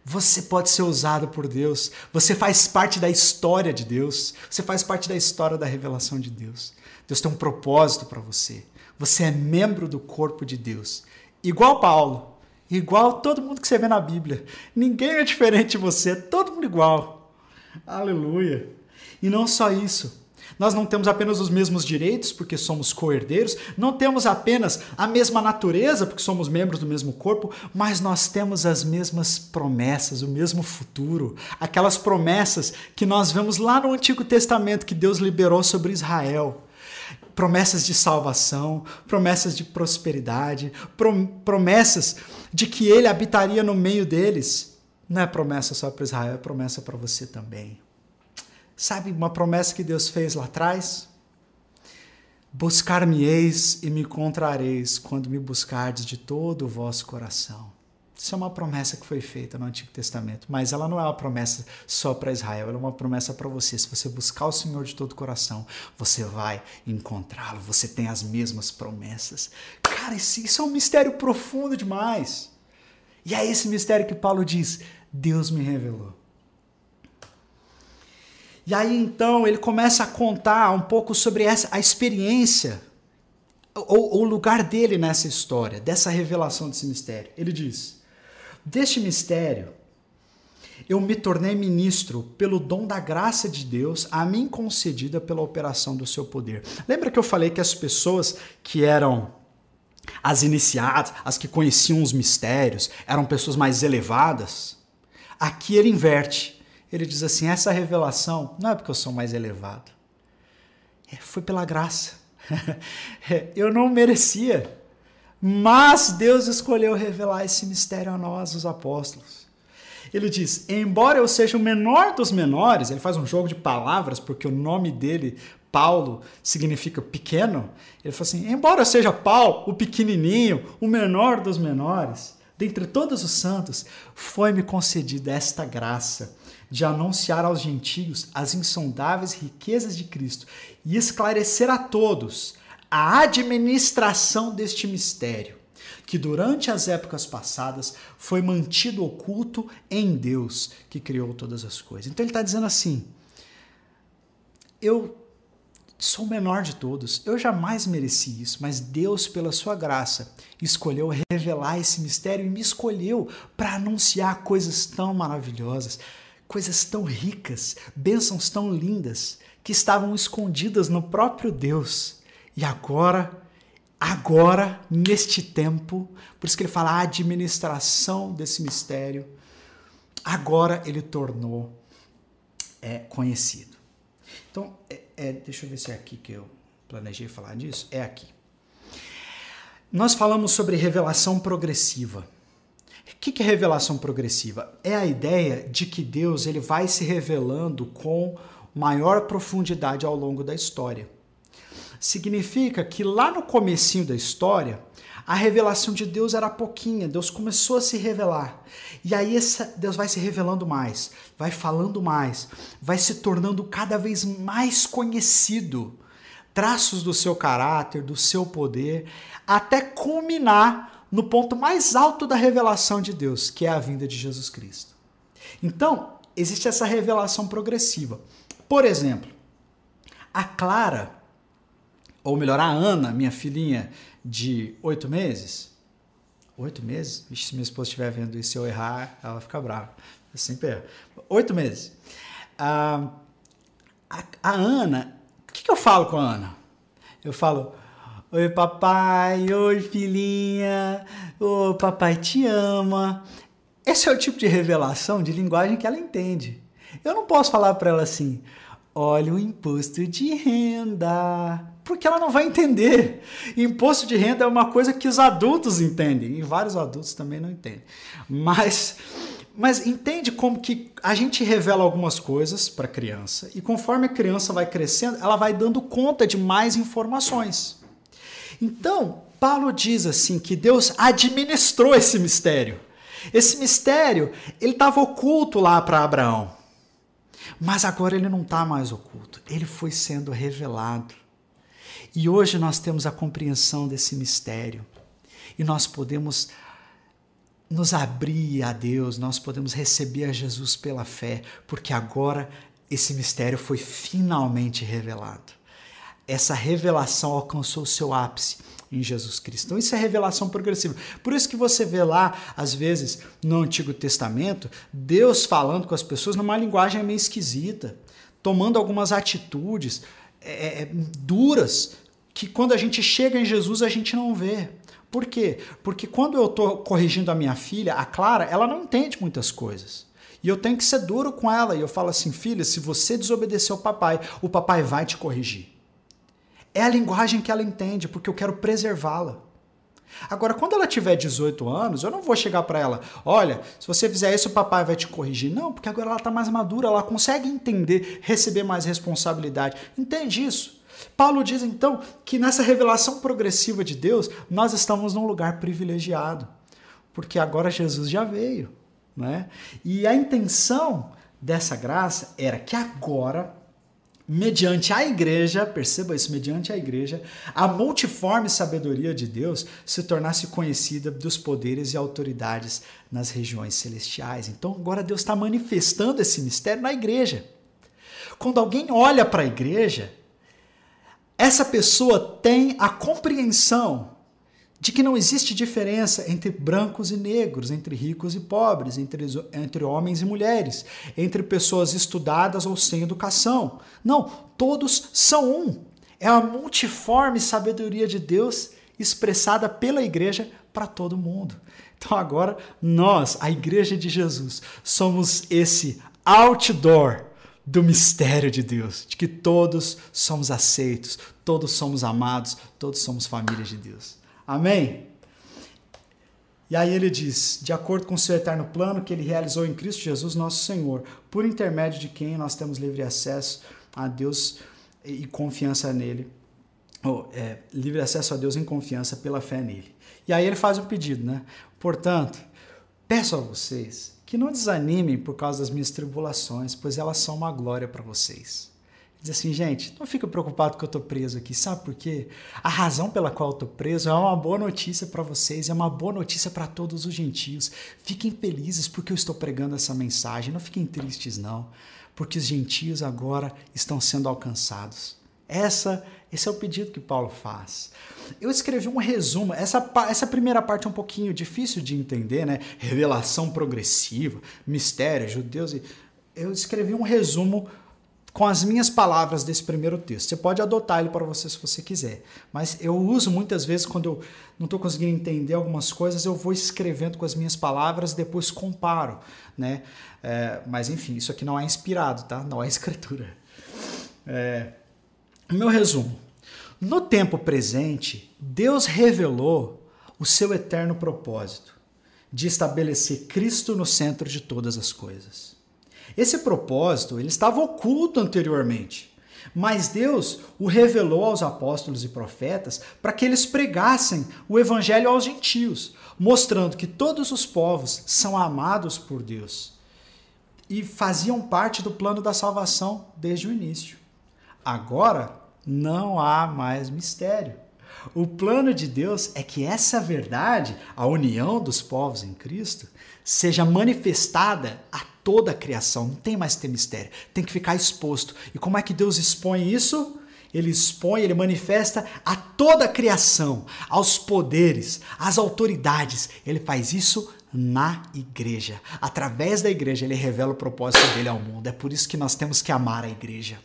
Você pode ser usado por Deus. Você faz parte da história de Deus. Você faz parte da história da revelação de Deus. Deus tem um propósito para você. Você é membro do corpo de Deus. Igual Paulo, igual todo mundo que você vê na Bíblia. Ninguém é diferente de você, todo mundo igual. Aleluia. E não só isso. Nós não temos apenas os mesmos direitos, porque somos co-herdeiros, não temos apenas a mesma natureza, porque somos membros do mesmo corpo, mas nós temos as mesmas promessas, o mesmo futuro. Aquelas promessas que nós vemos lá no Antigo Testamento que Deus liberou sobre Israel promessas de salvação, promessas de prosperidade, promessas de que ele habitaria no meio deles. Não é promessa só para Israel, é promessa para você também. Sabe uma promessa que Deus fez lá atrás? Buscar-me-eis e me encontrareis quando me buscardes de todo o vosso coração. Isso é uma promessa que foi feita no Antigo Testamento, mas ela não é uma promessa só para Israel, ela é uma promessa para você. Se você buscar o Senhor de todo o coração, você vai encontrá-lo, você tem as mesmas promessas. Cara, isso é um mistério profundo demais. E é esse mistério que Paulo diz: Deus me revelou. E aí então ele começa a contar um pouco sobre essa, a experiência, ou o lugar dele nessa história, dessa revelação desse mistério. Ele diz. Deste mistério, eu me tornei ministro pelo dom da graça de Deus a mim concedida pela operação do seu poder. Lembra que eu falei que as pessoas que eram as iniciadas, as que conheciam os mistérios, eram pessoas mais elevadas? Aqui ele inverte. Ele diz assim: essa revelação não é porque eu sou mais elevado, é, foi pela graça. [laughs] eu não merecia. Mas Deus escolheu revelar esse mistério a nós, os apóstolos. Ele diz: embora eu seja o menor dos menores, ele faz um jogo de palavras, porque o nome dele, Paulo, significa pequeno. Ele fala assim: embora eu seja Paulo, o pequenininho, o menor dos menores, dentre todos os santos, foi-me concedida esta graça de anunciar aos gentios as insondáveis riquezas de Cristo e esclarecer a todos a administração deste mistério, que durante as épocas passadas foi mantido oculto em Deus que criou todas as coisas. Então ele está dizendo assim: eu sou o menor de todos, eu jamais mereci isso, mas Deus, pela sua graça, escolheu revelar esse mistério e me escolheu para anunciar coisas tão maravilhosas, coisas tão ricas, bênçãos tão lindas que estavam escondidas no próprio Deus e agora, agora, neste tempo, por isso que ele fala a administração desse mistério, agora ele tornou é, conhecido. Então, é, é, deixa eu ver se é aqui que eu planejei falar disso. É aqui. Nós falamos sobre revelação progressiva. O que é revelação progressiva? É a ideia de que Deus ele vai se revelando com maior profundidade ao longo da história. Significa que lá no comecinho da história, a revelação de Deus era pouquinha, Deus começou a se revelar. E aí essa, Deus vai se revelando mais, vai falando mais, vai se tornando cada vez mais conhecido. Traços do seu caráter, do seu poder, até culminar no ponto mais alto da revelação de Deus, que é a vinda de Jesus Cristo. Então, existe essa revelação progressiva. Por exemplo, a Clara, ou melhor, a Ana, minha filhinha de oito meses. Oito meses? Vixe, se minha esposa estiver vendo isso eu errar, ela fica brava. Eu sempre erro. Oito meses. Ah, a, a Ana, o que, que eu falo com a Ana? Eu falo, Oi, papai. Oi, filhinha. Ô, oh, papai te ama. Esse é o tipo de revelação de linguagem que ela entende. Eu não posso falar para ela assim: olha o imposto de renda. Porque ela não vai entender. Imposto de renda é uma coisa que os adultos entendem. E vários adultos também não entendem. Mas mas entende como que a gente revela algumas coisas para a criança e conforme a criança vai crescendo, ela vai dando conta de mais informações. Então, Paulo diz assim que Deus administrou esse mistério. Esse mistério, ele estava oculto lá para Abraão. Mas agora ele não está mais oculto, ele foi sendo revelado. E hoje nós temos a compreensão desse mistério. E nós podemos nos abrir a Deus, nós podemos receber a Jesus pela fé, porque agora esse mistério foi finalmente revelado essa revelação alcançou seu ápice em Jesus Cristo. Então isso é revelação progressiva. Por isso que você vê lá, às vezes, no Antigo Testamento, Deus falando com as pessoas numa linguagem meio esquisita, tomando algumas atitudes é, é, é duras que quando a gente chega em Jesus a gente não vê. Por quê? Porque quando eu estou corrigindo a minha filha, a Clara, ela não entende muitas coisas. E eu tenho que ser duro com ela. E eu falo assim, filha, se você desobedecer o papai, o papai vai te corrigir. É a linguagem que ela entende, porque eu quero preservá-la. Agora, quando ela tiver 18 anos, eu não vou chegar para ela, olha, se você fizer isso, o papai vai te corrigir. Não, porque agora ela está mais madura, ela consegue entender, receber mais responsabilidade. Entende isso? Paulo diz então que nessa revelação progressiva de Deus, nós estamos num lugar privilegiado, porque agora Jesus já veio, né? E a intenção dessa graça era que agora mediante a igreja, perceba isso, mediante a igreja, a multiforme sabedoria de Deus se tornasse conhecida dos poderes e autoridades nas regiões celestiais. Então agora Deus está manifestando esse mistério na igreja. Quando alguém olha para a igreja, essa pessoa tem a compreensão de que não existe diferença entre brancos e negros, entre ricos e pobres, entre, entre homens e mulheres, entre pessoas estudadas ou sem educação. Não, todos são um. É a multiforme sabedoria de Deus expressada pela igreja para todo mundo. Então agora nós, a igreja de Jesus, somos esse outdoor do mistério de Deus, de que todos somos aceitos, todos somos amados, todos somos família de Deus. Amém? E aí ele diz: de acordo com o seu eterno plano que ele realizou em Cristo Jesus, nosso Senhor, por intermédio de quem nós temos livre acesso a Deus e confiança nele, é, livre acesso a Deus em confiança pela fé nele. E aí ele faz um pedido, né? Portanto, peço a vocês que não desanimem por causa das minhas tribulações, pois elas são uma glória para vocês. Diz assim, gente, não fica preocupado que eu estou preso aqui, sabe por quê? A razão pela qual eu estou preso é uma boa notícia para vocês, é uma boa notícia para todos os gentios. Fiquem felizes porque eu estou pregando essa mensagem, não fiquem tristes não, porque os gentios agora estão sendo alcançados. Essa, esse é o pedido que Paulo faz. Eu escrevi um resumo, essa, essa primeira parte é um pouquinho difícil de entender, né? Revelação progressiva, mistério, judeus. Eu escrevi um resumo com as minhas palavras desse primeiro texto. Você pode adotar ele para você se você quiser, mas eu uso muitas vezes quando eu não estou conseguindo entender algumas coisas, eu vou escrevendo com as minhas palavras, depois comparo, né? É, mas enfim, isso aqui não é inspirado, tá? Não é [laughs] escritura. É, meu resumo: no tempo presente, Deus revelou o seu eterno propósito de estabelecer Cristo no centro de todas as coisas. Esse propósito ele estava oculto anteriormente, mas Deus o revelou aos apóstolos e profetas para que eles pregassem o evangelho aos gentios, mostrando que todos os povos são amados por Deus e faziam parte do plano da salvação desde o início. Agora não há mais mistério. O plano de Deus é que essa verdade, a união dos povos em Cristo, seja manifestada a toda a criação. Não tem mais ter mistério, tem que ficar exposto. E como é que Deus expõe isso? Ele expõe, ele manifesta a toda a criação, aos poderes, às autoridades. Ele faz isso na igreja. Através da igreja, ele revela o propósito dele ao mundo. É por isso que nós temos que amar a igreja.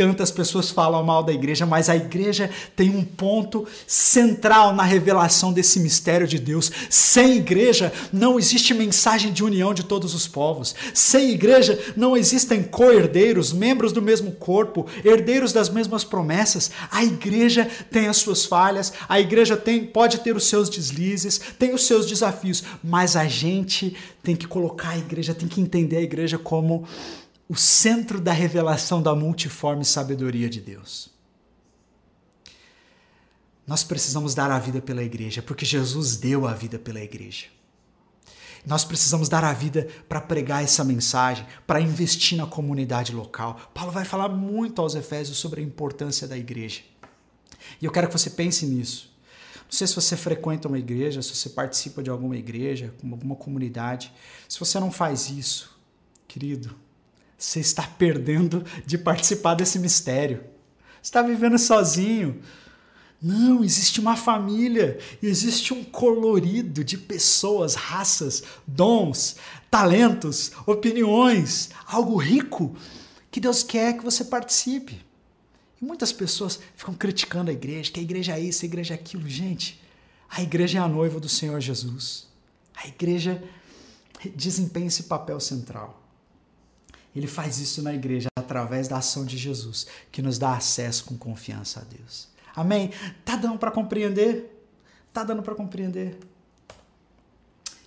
Tantas pessoas falam mal da igreja, mas a igreja tem um ponto central na revelação desse mistério de Deus. Sem igreja não existe mensagem de união de todos os povos. Sem igreja não existem co-herdeiros, membros do mesmo corpo, herdeiros das mesmas promessas. A igreja tem as suas falhas, a igreja tem, pode ter os seus deslizes, tem os seus desafios, mas a gente tem que colocar a igreja, tem que entender a igreja como o centro da revelação da multiforme sabedoria de Deus. Nós precisamos dar a vida pela igreja, porque Jesus deu a vida pela igreja. Nós precisamos dar a vida para pregar essa mensagem, para investir na comunidade local. Paulo vai falar muito aos Efésios sobre a importância da igreja. E eu quero que você pense nisso. Não sei se você frequenta uma igreja, se você participa de alguma igreja, alguma comunidade. Se você não faz isso, querido, você está perdendo de participar desse mistério. Está vivendo sozinho. Não, existe uma família, existe um colorido de pessoas, raças, dons, talentos, opiniões, algo rico que Deus quer que você participe. E muitas pessoas ficam criticando a igreja, que a igreja é isso, a igreja é aquilo. Gente, a igreja é a noiva do Senhor Jesus. A igreja desempenha esse papel central. Ele faz isso na igreja através da ação de Jesus, que nos dá acesso com confiança a Deus. Amém? Tá dando para compreender? Tá dando para compreender?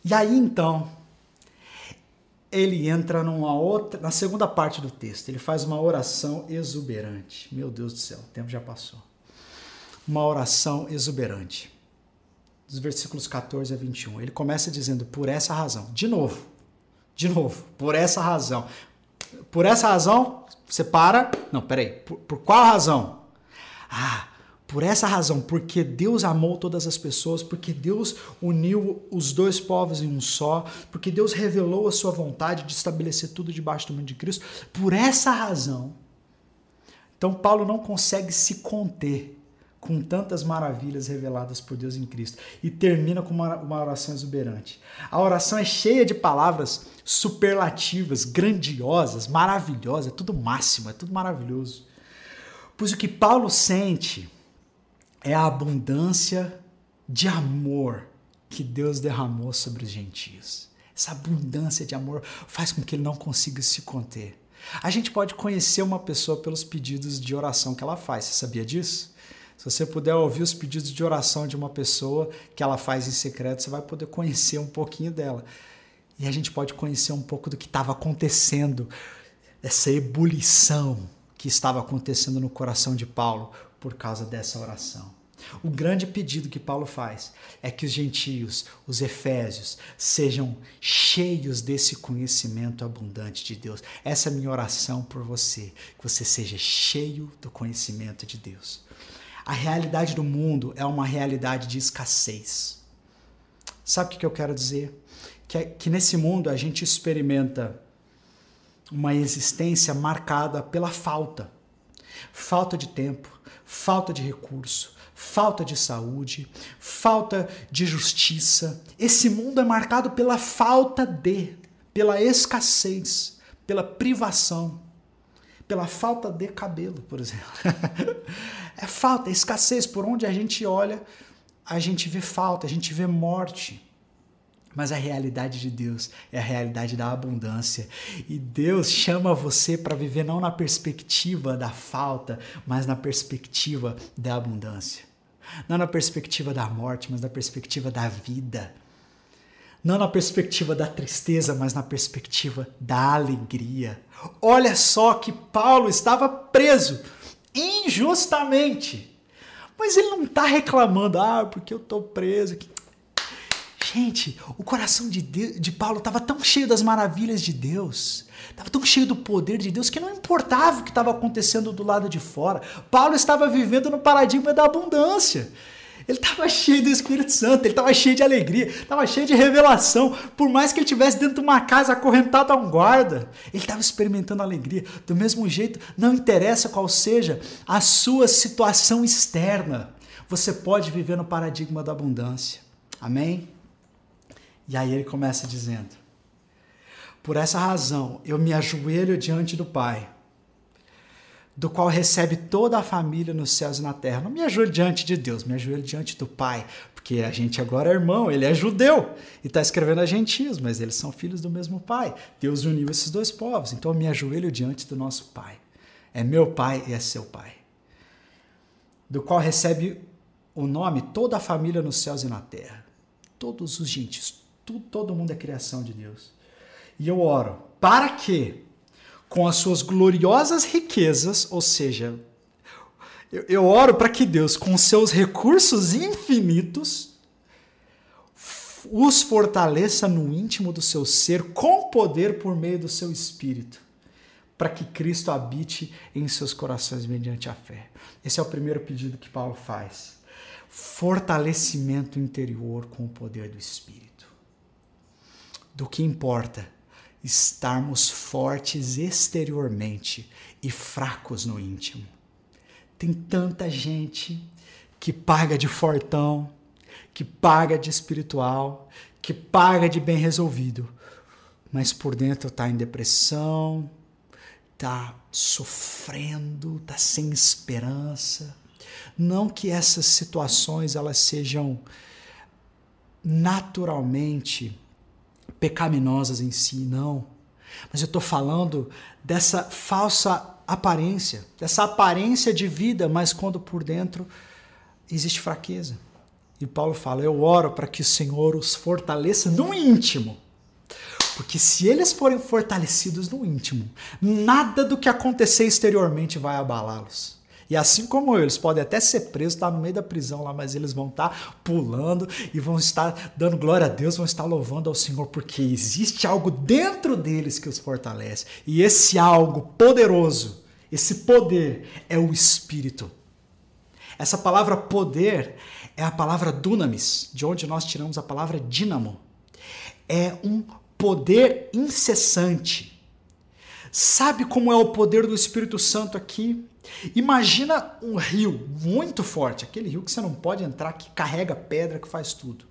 E aí então, ele entra numa outra, na segunda parte do texto, ele faz uma oração exuberante. Meu Deus do céu, o tempo já passou. Uma oração exuberante. Dos versículos 14 a 21. Ele começa dizendo: "Por essa razão". De novo. De novo, por essa razão. Por essa razão, você para. Não, peraí. Por, por qual razão? Ah, por essa razão, porque Deus amou todas as pessoas, porque Deus uniu os dois povos em um só, porque Deus revelou a sua vontade de estabelecer tudo debaixo do mundo de Cristo. Por essa razão. Então, Paulo não consegue se conter com tantas maravilhas reveladas por Deus em Cristo. E termina com uma, uma oração exuberante. A oração é cheia de palavras superlativas, grandiosas, maravilhosas, é tudo máximo, é tudo maravilhoso. Pois o que Paulo sente é a abundância de amor que Deus derramou sobre os gentios. Essa abundância de amor faz com que ele não consiga se conter. A gente pode conhecer uma pessoa pelos pedidos de oração que ela faz. Você sabia disso? Se você puder ouvir os pedidos de oração de uma pessoa que ela faz em secreto, você vai poder conhecer um pouquinho dela. E a gente pode conhecer um pouco do que estava acontecendo, essa ebulição que estava acontecendo no coração de Paulo por causa dessa oração. O grande pedido que Paulo faz é que os gentios, os efésios, sejam cheios desse conhecimento abundante de Deus. Essa é a minha oração por você, que você seja cheio do conhecimento de Deus. A realidade do mundo é uma realidade de escassez. Sabe o que eu quero dizer? Que, que nesse mundo a gente experimenta uma existência marcada pela falta. Falta de tempo, falta de recurso, falta de saúde, falta de justiça. Esse mundo é marcado pela falta de, pela escassez, pela privação pela falta de cabelo, por exemplo. [laughs] é falta, é escassez. Por onde a gente olha, a gente vê falta, a gente vê morte. Mas a realidade de Deus é a realidade da abundância. E Deus chama você para viver não na perspectiva da falta, mas na perspectiva da abundância. Não na perspectiva da morte, mas na perspectiva da vida. Não na perspectiva da tristeza, mas na perspectiva da alegria. Olha só que Paulo estava preso injustamente. Mas ele não está reclamando, ah, porque eu estou preso. Gente, o coração de, Deus, de Paulo estava tão cheio das maravilhas de Deus, estava tão cheio do poder de Deus, que não importava o que estava acontecendo do lado de fora. Paulo estava vivendo no paradigma da abundância. Ele estava cheio do Espírito Santo, ele estava cheio de alegria, estava cheio de revelação. Por mais que ele estivesse dentro de uma casa acorrentado a um guarda, ele estava experimentando alegria. Do mesmo jeito, não interessa qual seja a sua situação externa, você pode viver no paradigma da abundância. Amém? E aí ele começa dizendo: Por essa razão eu me ajoelho diante do Pai do qual recebe toda a família nos céus e na terra. Não me ajoelho diante de Deus, me ajoelho diante do Pai, porque a gente agora é irmão, ele é judeu e está escrevendo a gentios, mas eles são filhos do mesmo Pai. Deus uniu esses dois povos, então eu me ajoelho diante do nosso Pai. É meu Pai e é seu Pai. Do qual recebe o nome toda a família nos céus e na terra. Todos os gentios, todo mundo é criação de Deus. E eu oro para que com as suas gloriosas riquezas, ou seja, eu, eu oro para que Deus, com seus recursos infinitos, os fortaleça no íntimo do seu ser com poder por meio do seu espírito, para que Cristo habite em seus corações mediante a fé. Esse é o primeiro pedido que Paulo faz. Fortalecimento interior com o poder do espírito. Do que importa estarmos fortes exteriormente e fracos no íntimo. Tem tanta gente que paga de fortão, que paga de espiritual, que paga de bem resolvido, mas por dentro está em depressão, está sofrendo, está sem esperança. Não que essas situações elas sejam naturalmente pecaminosas em si, não. Mas eu estou falando dessa falsa aparência, dessa aparência de vida, mas quando por dentro existe fraqueza. E Paulo fala: Eu oro para que o Senhor os fortaleça no íntimo. Porque se eles forem fortalecidos no íntimo, nada do que acontecer exteriormente vai abalá-los. E assim como eu, eles podem até ser presos, estar tá no meio da prisão lá, mas eles vão estar tá pulando e vão estar dando glória a Deus, vão estar louvando ao Senhor, porque existe algo dentro deles que os fortalece. E esse algo poderoso, esse poder é o Espírito. Essa palavra poder é a palavra dunamis, de onde nós tiramos a palavra dínamo. É um poder incessante. Sabe como é o poder do Espírito Santo aqui? Imagina um rio muito forte, aquele rio que você não pode entrar, que carrega pedra, que faz tudo.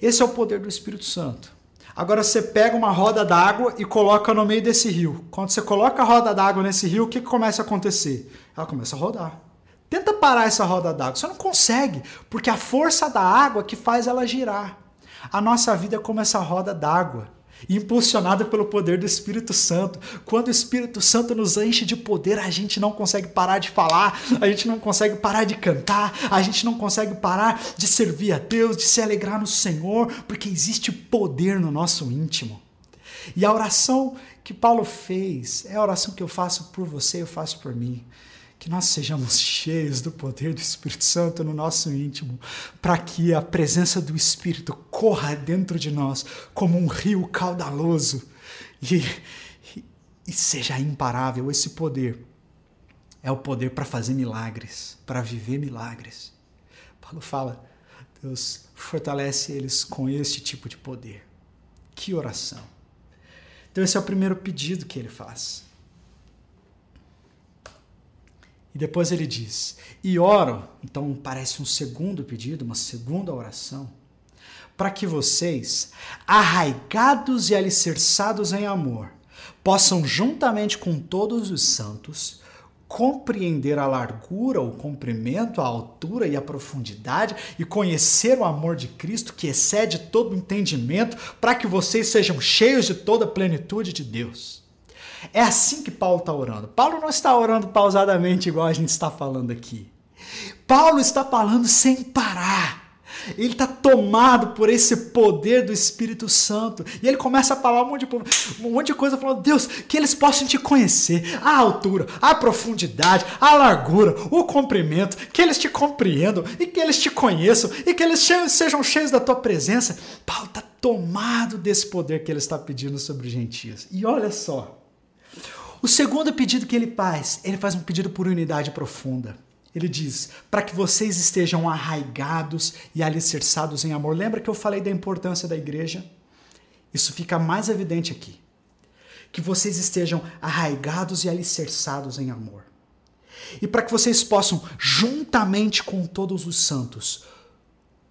Esse é o poder do Espírito Santo. Agora você pega uma roda d'água e coloca no meio desse rio. Quando você coloca a roda d'água nesse rio, o que começa a acontecer? Ela começa a rodar. Tenta parar essa roda d'água. Você não consegue, porque a força da água que faz ela girar. A nossa vida é como essa roda d'água impulsionada pelo poder do Espírito Santo. Quando o Espírito Santo nos enche de poder, a gente não consegue parar de falar, a gente não consegue parar de cantar, a gente não consegue parar de servir a Deus, de se alegrar no Senhor, porque existe poder no nosso íntimo. E a oração que Paulo fez é a oração que eu faço por você, eu faço por mim que nós sejamos cheios do poder do Espírito Santo no nosso íntimo, para que a presença do Espírito corra dentro de nós como um rio caudaloso e, e, e seja imparável. Esse poder é o poder para fazer milagres, para viver milagres. Paulo fala, Deus fortalece eles com este tipo de poder. Que oração! Então, esse é o primeiro pedido que ele faz. E depois ele diz: E oro, então parece um segundo pedido, uma segunda oração, para que vocês, arraigados e alicerçados em amor, possam, juntamente com todos os santos, compreender a largura, o comprimento, a altura e a profundidade e conhecer o amor de Cristo que excede todo entendimento, para que vocês sejam cheios de toda a plenitude de Deus. É assim que Paulo está orando. Paulo não está orando pausadamente igual a gente está falando aqui. Paulo está falando sem parar. Ele está tomado por esse poder do Espírito Santo. E ele começa a falar um monte, de, um monte de coisa, falando: Deus, que eles possam te conhecer, a altura, a profundidade, a largura, o comprimento, que eles te compreendam e que eles te conheçam e que eles sejam cheios da tua presença. Paulo está tomado desse poder que ele está pedindo sobre os gentios. E olha só. O segundo pedido que ele faz, ele faz um pedido por unidade profunda. Ele diz: para que vocês estejam arraigados e alicerçados em amor. Lembra que eu falei da importância da igreja? Isso fica mais evidente aqui. Que vocês estejam arraigados e alicerçados em amor. E para que vocês possam, juntamente com todos os santos,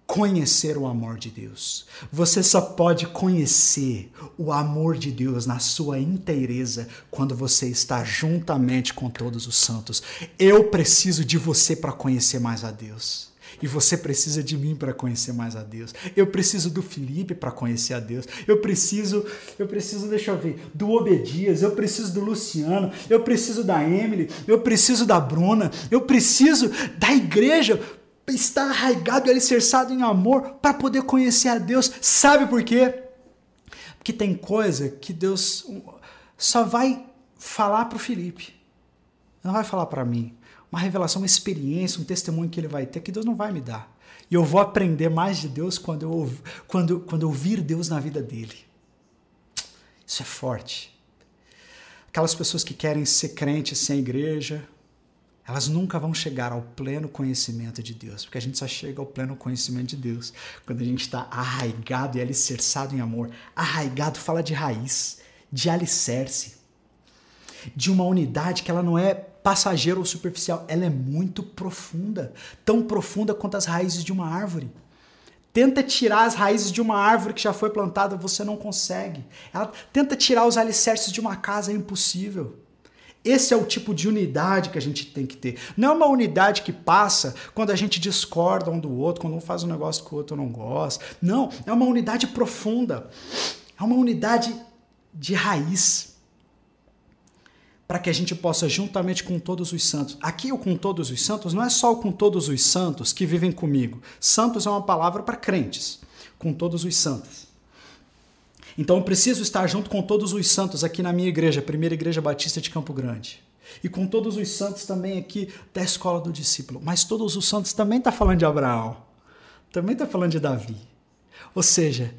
conhecer o amor de Deus. Você só pode conhecer o amor de Deus na sua inteireza quando você está juntamente com todos os santos. Eu preciso de você para conhecer mais a Deus. E você precisa de mim para conhecer mais a Deus. Eu preciso do Felipe para conhecer a Deus. Eu preciso, eu preciso, deixa eu ver, do Obedias, eu preciso do Luciano, eu preciso da Emily, eu preciso da Bruna, eu preciso da igreja está arraigado e alicerçado em amor para poder conhecer a Deus. Sabe por quê? Porque tem coisa que Deus só vai falar para o Felipe, não vai falar para mim. Uma revelação, uma experiência, um testemunho que ele vai ter que Deus não vai me dar. E eu vou aprender mais de Deus quando eu, quando, quando eu ouvir Deus na vida dele. Isso é forte. Aquelas pessoas que querem ser crentes sem igreja, elas nunca vão chegar ao pleno conhecimento de Deus, porque a gente só chega ao pleno conhecimento de Deus quando a gente está arraigado e alicerçado em amor. Arraigado fala de raiz, de alicerce, de uma unidade que ela não é passageira ou superficial, ela é muito profunda, tão profunda quanto as raízes de uma árvore. Tenta tirar as raízes de uma árvore que já foi plantada, você não consegue. Ela tenta tirar os alicerces de uma casa, é impossível. Esse é o tipo de unidade que a gente tem que ter. Não é uma unidade que passa quando a gente discorda um do outro, quando um faz um negócio que o outro não gosta. Não, é uma unidade profunda. É uma unidade de raiz. Para que a gente possa, juntamente com todos os santos. Aqui o com todos os santos não é só o com todos os santos que vivem comigo. Santos é uma palavra para crentes. Com todos os santos. Então eu preciso estar junto com todos os santos aqui na minha igreja, Primeira Igreja Batista de Campo Grande. E com todos os santos também aqui da escola do discípulo. Mas todos os santos também está falando de Abraão. Também está falando de Davi. Ou seja,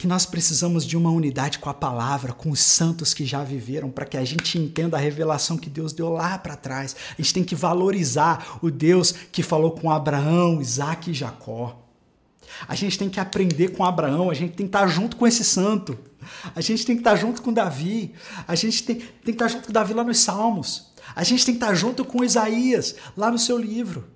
que nós precisamos de uma unidade com a palavra, com os santos que já viveram, para que a gente entenda a revelação que Deus deu lá para trás. A gente tem que valorizar o Deus que falou com Abraão, Isaac e Jacó. A gente tem que aprender com Abraão, a gente tem que estar junto com esse santo. A gente tem que estar junto com Davi. A gente tem, tem que estar junto com Davi lá nos Salmos. A gente tem que estar junto com Isaías lá no seu livro.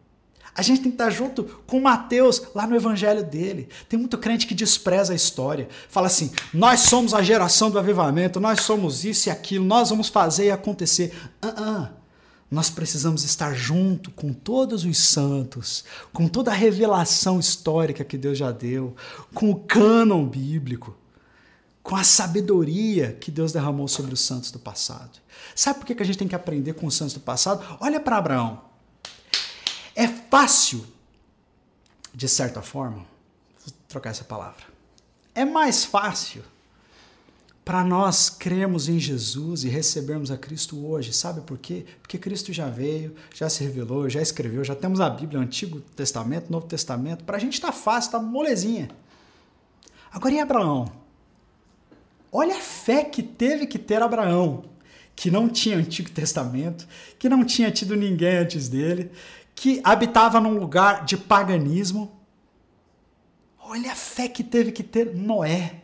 A gente tem que estar junto com Mateus lá no evangelho dele. Tem muito crente que despreza a história. Fala assim: nós somos a geração do avivamento, nós somos isso e aquilo, nós vamos fazer e acontecer. Uh -uh. Nós precisamos estar junto com todos os santos, com toda a revelação histórica que Deus já deu, com o cânon bíblico, com a sabedoria que Deus derramou sobre os santos do passado. Sabe por que a gente tem que aprender com os santos do passado? Olha para Abraão. É fácil, de certa forma, vou trocar essa palavra. É mais fácil para nós cremos em Jesus e recebermos a Cristo hoje. Sabe por quê? Porque Cristo já veio, já se revelou, já escreveu, já temos a Bíblia, Antigo Testamento, Novo Testamento. Para a gente está fácil, está molezinha. Agora, e Abraão? Olha a fé que teve que ter Abraão, que não tinha Antigo Testamento, que não tinha tido ninguém antes dele, que habitava num lugar de paganismo. Olha a fé que teve que ter Noé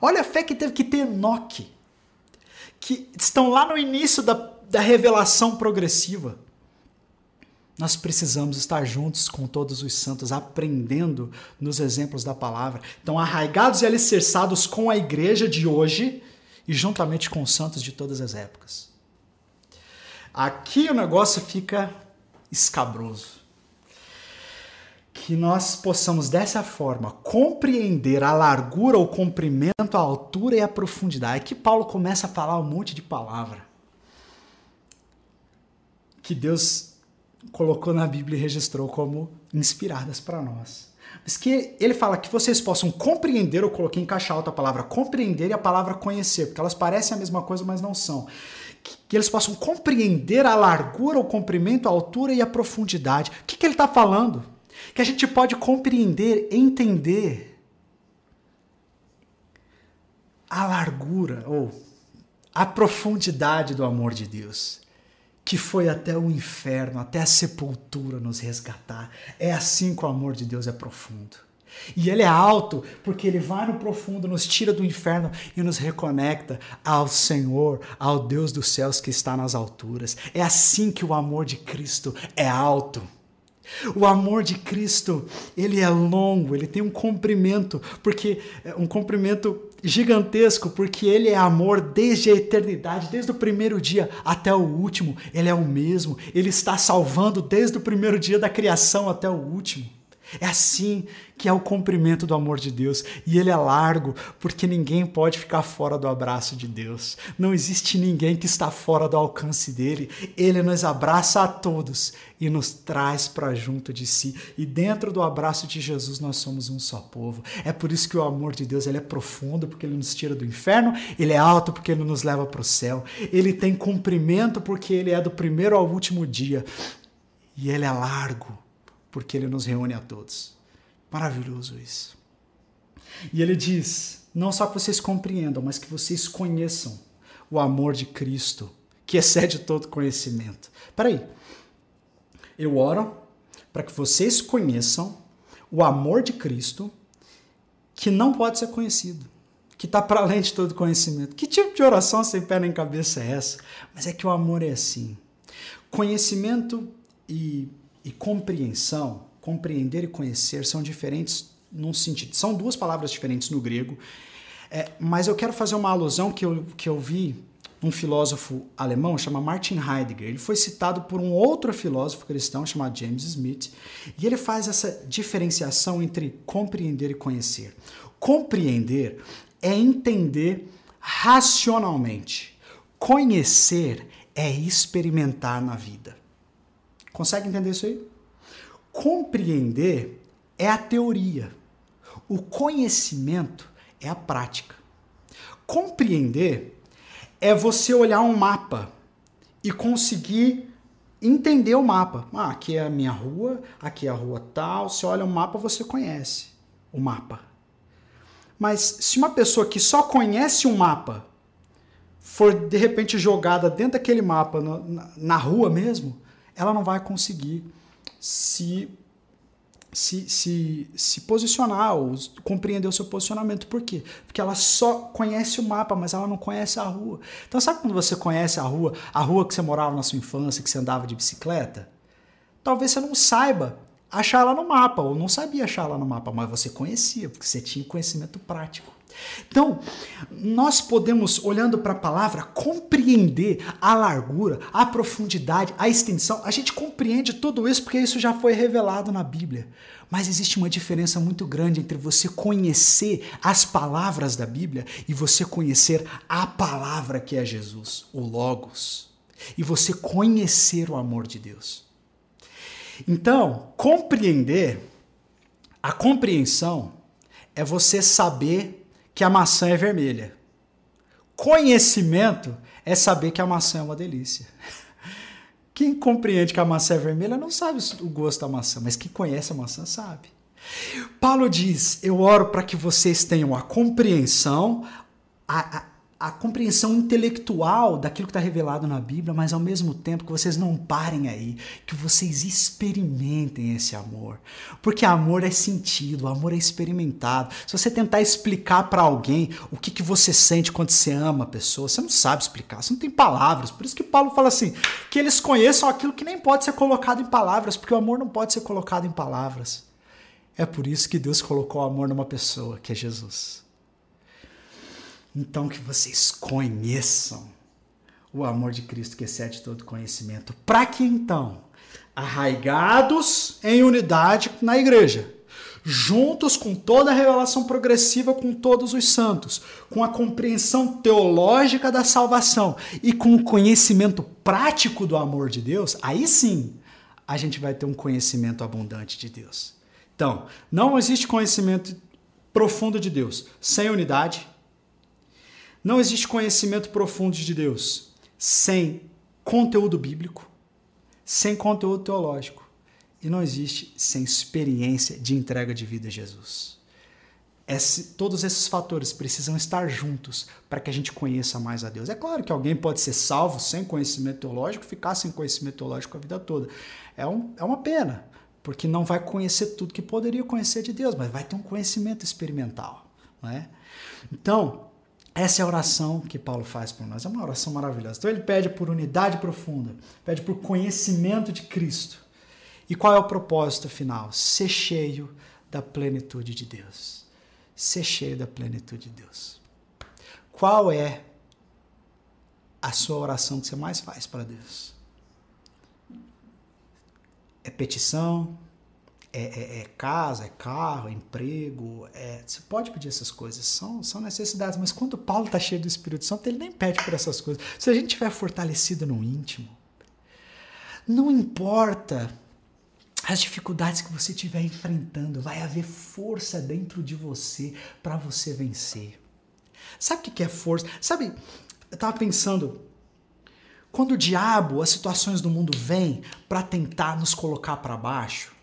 Olha a fé que teve que ter Enoque, que estão lá no início da, da revelação progressiva. Nós precisamos estar juntos com todos os santos, aprendendo nos exemplos da palavra. Então, arraigados e alicerçados com a igreja de hoje e juntamente com os santos de todas as épocas. Aqui o negócio fica escabroso que nós possamos dessa forma compreender a largura, o comprimento, a altura e a profundidade. É que Paulo começa a falar um monte de palavra. Que Deus colocou na Bíblia e registrou como inspiradas para nós. Mas que ele fala que vocês possam compreender, eu coloquei em caixa alta a palavra compreender e a palavra conhecer, porque elas parecem a mesma coisa, mas não são. Que, que eles possam compreender a largura, o comprimento, a altura e a profundidade. O que, que ele está falando? Que a gente pode compreender, entender a largura ou a profundidade do amor de Deus que foi até o inferno, até a sepultura nos resgatar. É assim que o amor de Deus é profundo. E ele é alto porque ele vai no profundo, nos tira do inferno e nos reconecta ao Senhor, ao Deus dos céus que está nas alturas. É assim que o amor de Cristo é alto. O amor de Cristo, ele é longo, ele tem um comprimento, porque é um comprimento gigantesco, porque ele é amor desde a eternidade, desde o primeiro dia até o último. Ele é o mesmo, ele está salvando desde o primeiro dia da criação até o último. É assim que é o cumprimento do amor de Deus. E ele é largo, porque ninguém pode ficar fora do abraço de Deus. Não existe ninguém que está fora do alcance dele. Ele nos abraça a todos e nos traz para junto de si. E dentro do abraço de Jesus nós somos um só povo. É por isso que o amor de Deus ele é profundo, porque ele nos tira do inferno. Ele é alto, porque ele nos leva para o céu. Ele tem cumprimento, porque ele é do primeiro ao último dia. E ele é largo porque ele nos reúne a todos. Maravilhoso isso. E ele diz: não só que vocês compreendam, mas que vocês conheçam o amor de Cristo, que excede todo conhecimento. Peraí, eu oro para que vocês conheçam o amor de Cristo, que não pode ser conhecido, que está para além de todo conhecimento. Que tipo de oração sem pé nem cabeça é essa? Mas é que o amor é assim. Conhecimento e e compreensão, compreender e conhecer são diferentes num sentido. São duas palavras diferentes no grego, é, mas eu quero fazer uma alusão que eu, que eu vi um filósofo alemão chamado Martin Heidegger. Ele foi citado por um outro filósofo cristão chamado James Smith, e ele faz essa diferenciação entre compreender e conhecer. Compreender é entender racionalmente. Conhecer é experimentar na vida. Consegue entender isso aí? Compreender é a teoria. O conhecimento é a prática. Compreender é você olhar um mapa e conseguir entender o mapa. Ah, aqui é a minha rua, aqui é a rua tal. Você olha o mapa, você conhece o mapa. Mas se uma pessoa que só conhece um mapa for de repente jogada dentro daquele mapa, na, na rua mesmo, ela não vai conseguir se, se, se, se posicionar ou compreender o seu posicionamento. Por quê? Porque ela só conhece o mapa, mas ela não conhece a rua. Então, sabe quando você conhece a rua, a rua que você morava na sua infância, que você andava de bicicleta? Talvez você não saiba achar ela no mapa, ou não sabia achar ela no mapa, mas você conhecia, porque você tinha conhecimento prático. Então, nós podemos, olhando para a palavra, compreender a largura, a profundidade, a extensão. A gente compreende tudo isso porque isso já foi revelado na Bíblia. Mas existe uma diferença muito grande entre você conhecer as palavras da Bíblia e você conhecer a palavra que é Jesus, o Logos. E você conhecer o amor de Deus. Então, compreender, a compreensão é você saber que a maçã é vermelha. Conhecimento é saber que a maçã é uma delícia. [laughs] Quem compreende que a maçã é vermelha não sabe o gosto da maçã, mas quem conhece a maçã sabe. Paulo diz: Eu oro para que vocês tenham a compreensão, a, a compreensão intelectual daquilo que está revelado na Bíblia, mas ao mesmo tempo que vocês não parem aí, que vocês experimentem esse amor. Porque amor é sentido, amor é experimentado. Se você tentar explicar para alguém o que, que você sente quando você ama a pessoa, você não sabe explicar, você não tem palavras. Por isso que Paulo fala assim: que eles conheçam aquilo que nem pode ser colocado em palavras, porque o amor não pode ser colocado em palavras. É por isso que Deus colocou o amor numa pessoa, que é Jesus. Então que vocês conheçam o amor de Cristo que excede todo conhecimento. Para que então, arraigados em unidade na igreja, juntos com toda a revelação progressiva com todos os santos, com a compreensão teológica da salvação e com o conhecimento prático do amor de Deus, aí sim a gente vai ter um conhecimento abundante de Deus. Então, não existe conhecimento profundo de Deus sem unidade. Não existe conhecimento profundo de Deus sem conteúdo bíblico, sem conteúdo teológico. E não existe sem experiência de entrega de vida a Jesus. Esse, todos esses fatores precisam estar juntos para que a gente conheça mais a Deus. É claro que alguém pode ser salvo sem conhecimento teológico, ficar sem conhecimento teológico a vida toda. É, um, é uma pena, porque não vai conhecer tudo que poderia conhecer de Deus, mas vai ter um conhecimento experimental. Não é? Então, essa é a oração que Paulo faz por nós. É uma oração maravilhosa. Então, ele pede por unidade profunda, pede por conhecimento de Cristo e qual é o propósito final? Ser cheio da plenitude de Deus. Ser cheio da plenitude de Deus. Qual é a sua oração que você mais faz para Deus? É petição? É, é, é, casa, é carro, é emprego. É, você pode pedir essas coisas, são, são necessidades, mas quando Paulo está cheio do Espírito Santo, ele nem pede por essas coisas. Se a gente estiver fortalecido no íntimo, não importa as dificuldades que você estiver enfrentando, vai haver força dentro de você para você vencer. Sabe o que é força? Sabe, eu estava pensando, quando o diabo, as situações do mundo vêm para tentar nos colocar para baixo,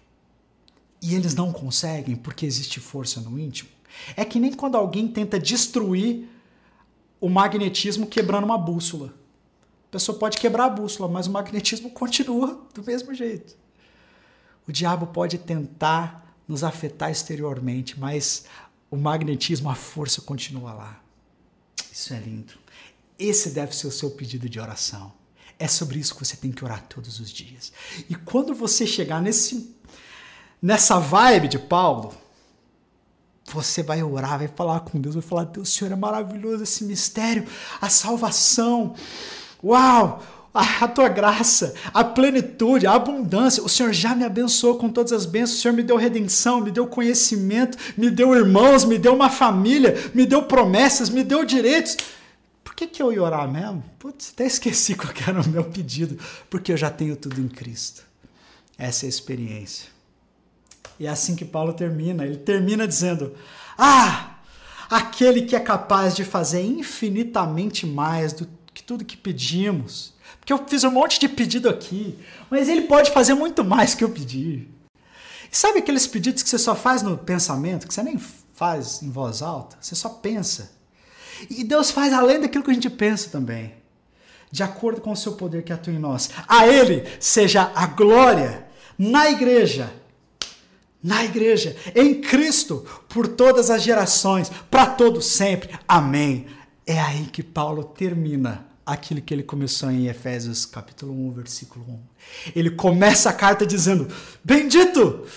e eles não conseguem porque existe força no íntimo, é que nem quando alguém tenta destruir o magnetismo quebrando uma bússola. A pessoa pode quebrar a bússola, mas o magnetismo [laughs] continua do mesmo jeito. O diabo pode tentar nos afetar exteriormente, mas o magnetismo, a força continua lá. Isso é lindo. Esse deve ser o seu pedido de oração. É sobre isso que você tem que orar todos os dias. E quando você chegar nesse nessa vibe de Paulo, você vai orar, vai falar com Deus, vai falar: Deus, Senhor é maravilhoso esse mistério, a salvação. Uau! a tua graça, a plenitude, a abundância. O Senhor já me abençoou com todas as bênçãos. O Senhor me deu redenção, me deu conhecimento, me deu irmãos, me deu uma família, me deu promessas, me deu direitos. Por que, que eu ia orar mesmo? Putz, até esqueci [laughs] qual era o meu pedido, porque eu já tenho tudo em Cristo. Essa é a experiência. E é assim que Paulo termina. Ele termina dizendo: Ah, aquele que é capaz de fazer infinitamente mais do que tudo que pedimos porque eu fiz um monte de pedido aqui, mas ele pode fazer muito mais que eu pedi. E sabe aqueles pedidos que você só faz no pensamento, que você nem faz em voz alta? Você só pensa. E Deus faz além daquilo que a gente pensa também, de acordo com o seu poder que atua em nós. A Ele seja a glória na igreja, na igreja, em Cristo, por todas as gerações, para todos sempre. Amém. É aí que Paulo termina aquilo que ele começou em Efésios capítulo 1, versículo 1. Ele começa a carta dizendo: Bendito!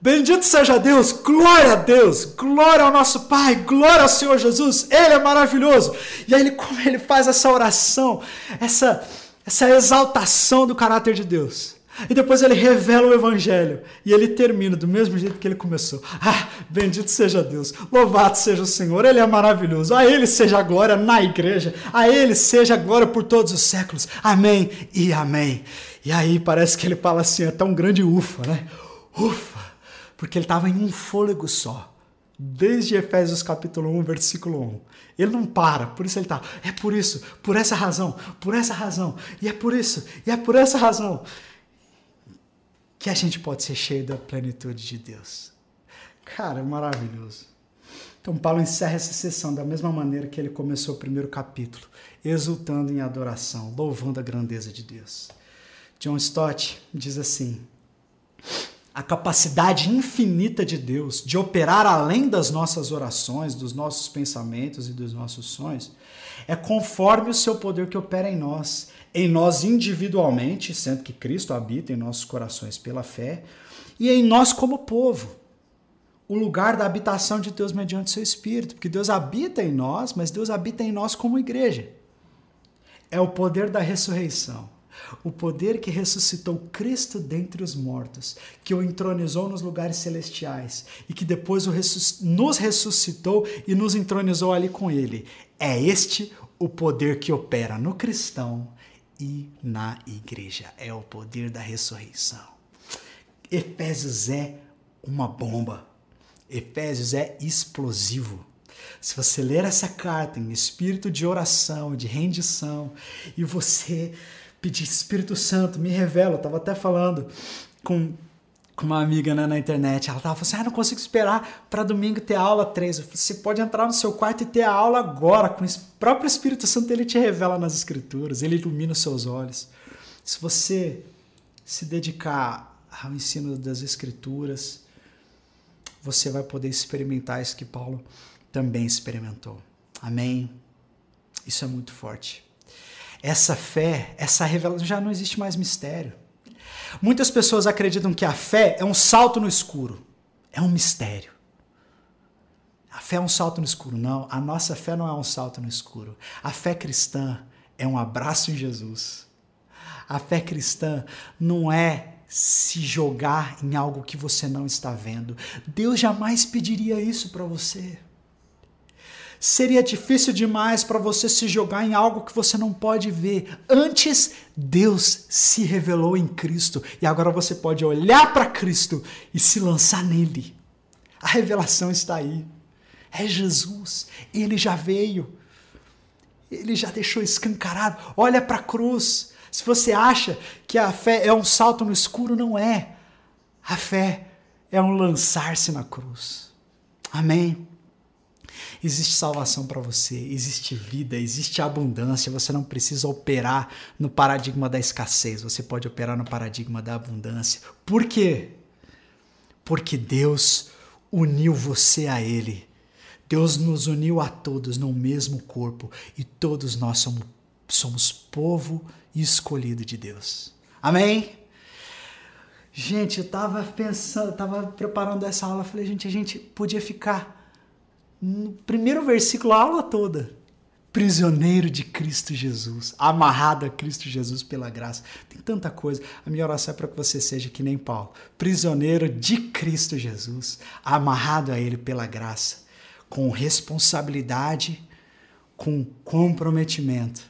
Bendito seja Deus, glória a Deus, glória ao nosso Pai, glória ao Senhor Jesus, Ele é maravilhoso. E aí ele, como ele faz essa oração, essa, essa exaltação do caráter de Deus. E depois ele revela o evangelho. E ele termina do mesmo jeito que ele começou. Ah, bendito seja Deus. Louvado seja o Senhor. Ele é maravilhoso. A ele seja a glória na igreja. A ele seja a glória por todos os séculos. Amém e amém. E aí parece que ele fala assim, é tão grande ufa, né? Ufa. Porque ele estava em um fôlego só. Desde Efésios capítulo 1, versículo 1. Ele não para, por isso ele está. É por isso, por essa razão, por essa razão, e é por isso, e é por essa razão que a gente pode ser cheio da plenitude de Deus. Cara, maravilhoso. Então, Paulo encerra essa sessão da mesma maneira que ele começou o primeiro capítulo, exultando em adoração, louvando a grandeza de Deus. John Stott diz assim: a capacidade infinita de Deus de operar além das nossas orações, dos nossos pensamentos e dos nossos sonhos, é conforme o seu poder que opera em nós em nós individualmente, sendo que Cristo habita em nossos corações pela fé, e em nós como povo. O lugar da habitação de Deus mediante seu Espírito, porque Deus habita em nós, mas Deus habita em nós como igreja. É o poder da ressurreição. O poder que ressuscitou Cristo dentre os mortos, que o entronizou nos lugares celestiais e que depois nos ressuscitou e nos entronizou ali com ele. É este o poder que opera no cristão e na igreja. É o poder da ressurreição. Efésios é uma bomba. Efésios é explosivo. Se você ler essa carta em espírito de oração, de rendição, e você pedir Espírito Santo, me revela, eu estava até falando com, com uma amiga né, na internet, ela estava falando assim, ah, não consigo esperar para domingo ter aula 3. Eu falei, você pode entrar no seu quarto e ter a aula agora, com o próprio Espírito Santo, ele te revela nas escrituras, ele ilumina os seus olhos. Se você se dedicar ao ensino das escrituras, você vai poder experimentar isso que Paulo também experimentou. Amém? Isso é muito forte. Essa fé, essa revelação, já não existe mais mistério. Muitas pessoas acreditam que a fé é um salto no escuro. É um mistério. A fé é um salto no escuro. Não, a nossa fé não é um salto no escuro. A fé cristã é um abraço em Jesus. A fé cristã não é se jogar em algo que você não está vendo. Deus jamais pediria isso para você. Seria difícil demais para você se jogar em algo que você não pode ver. Antes, Deus se revelou em Cristo e agora você pode olhar para Cristo e se lançar nele. A revelação está aí. É Jesus. Ele já veio. Ele já deixou escancarado. Olha para a cruz. Se você acha que a fé é um salto no escuro, não é. A fé é um lançar-se na cruz. Amém. Existe salvação para você, existe vida, existe abundância. Você não precisa operar no paradigma da escassez, você pode operar no paradigma da abundância. Por quê? Porque Deus uniu você a Ele. Deus nos uniu a todos no mesmo corpo e todos nós somos, somos povo escolhido de Deus. Amém? Gente, eu tava pensando, tava preparando essa aula, falei, gente, a gente podia ficar no primeiro versículo a aula toda. Prisioneiro de Cristo Jesus, amarrado a Cristo Jesus pela graça. Tem tanta coisa. A minha oração é para que você seja que nem Paulo, prisioneiro de Cristo Jesus, amarrado a Ele pela graça, com responsabilidade, com comprometimento,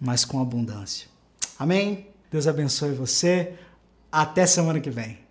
mas com abundância. Amém? Deus abençoe você. Até semana que vem.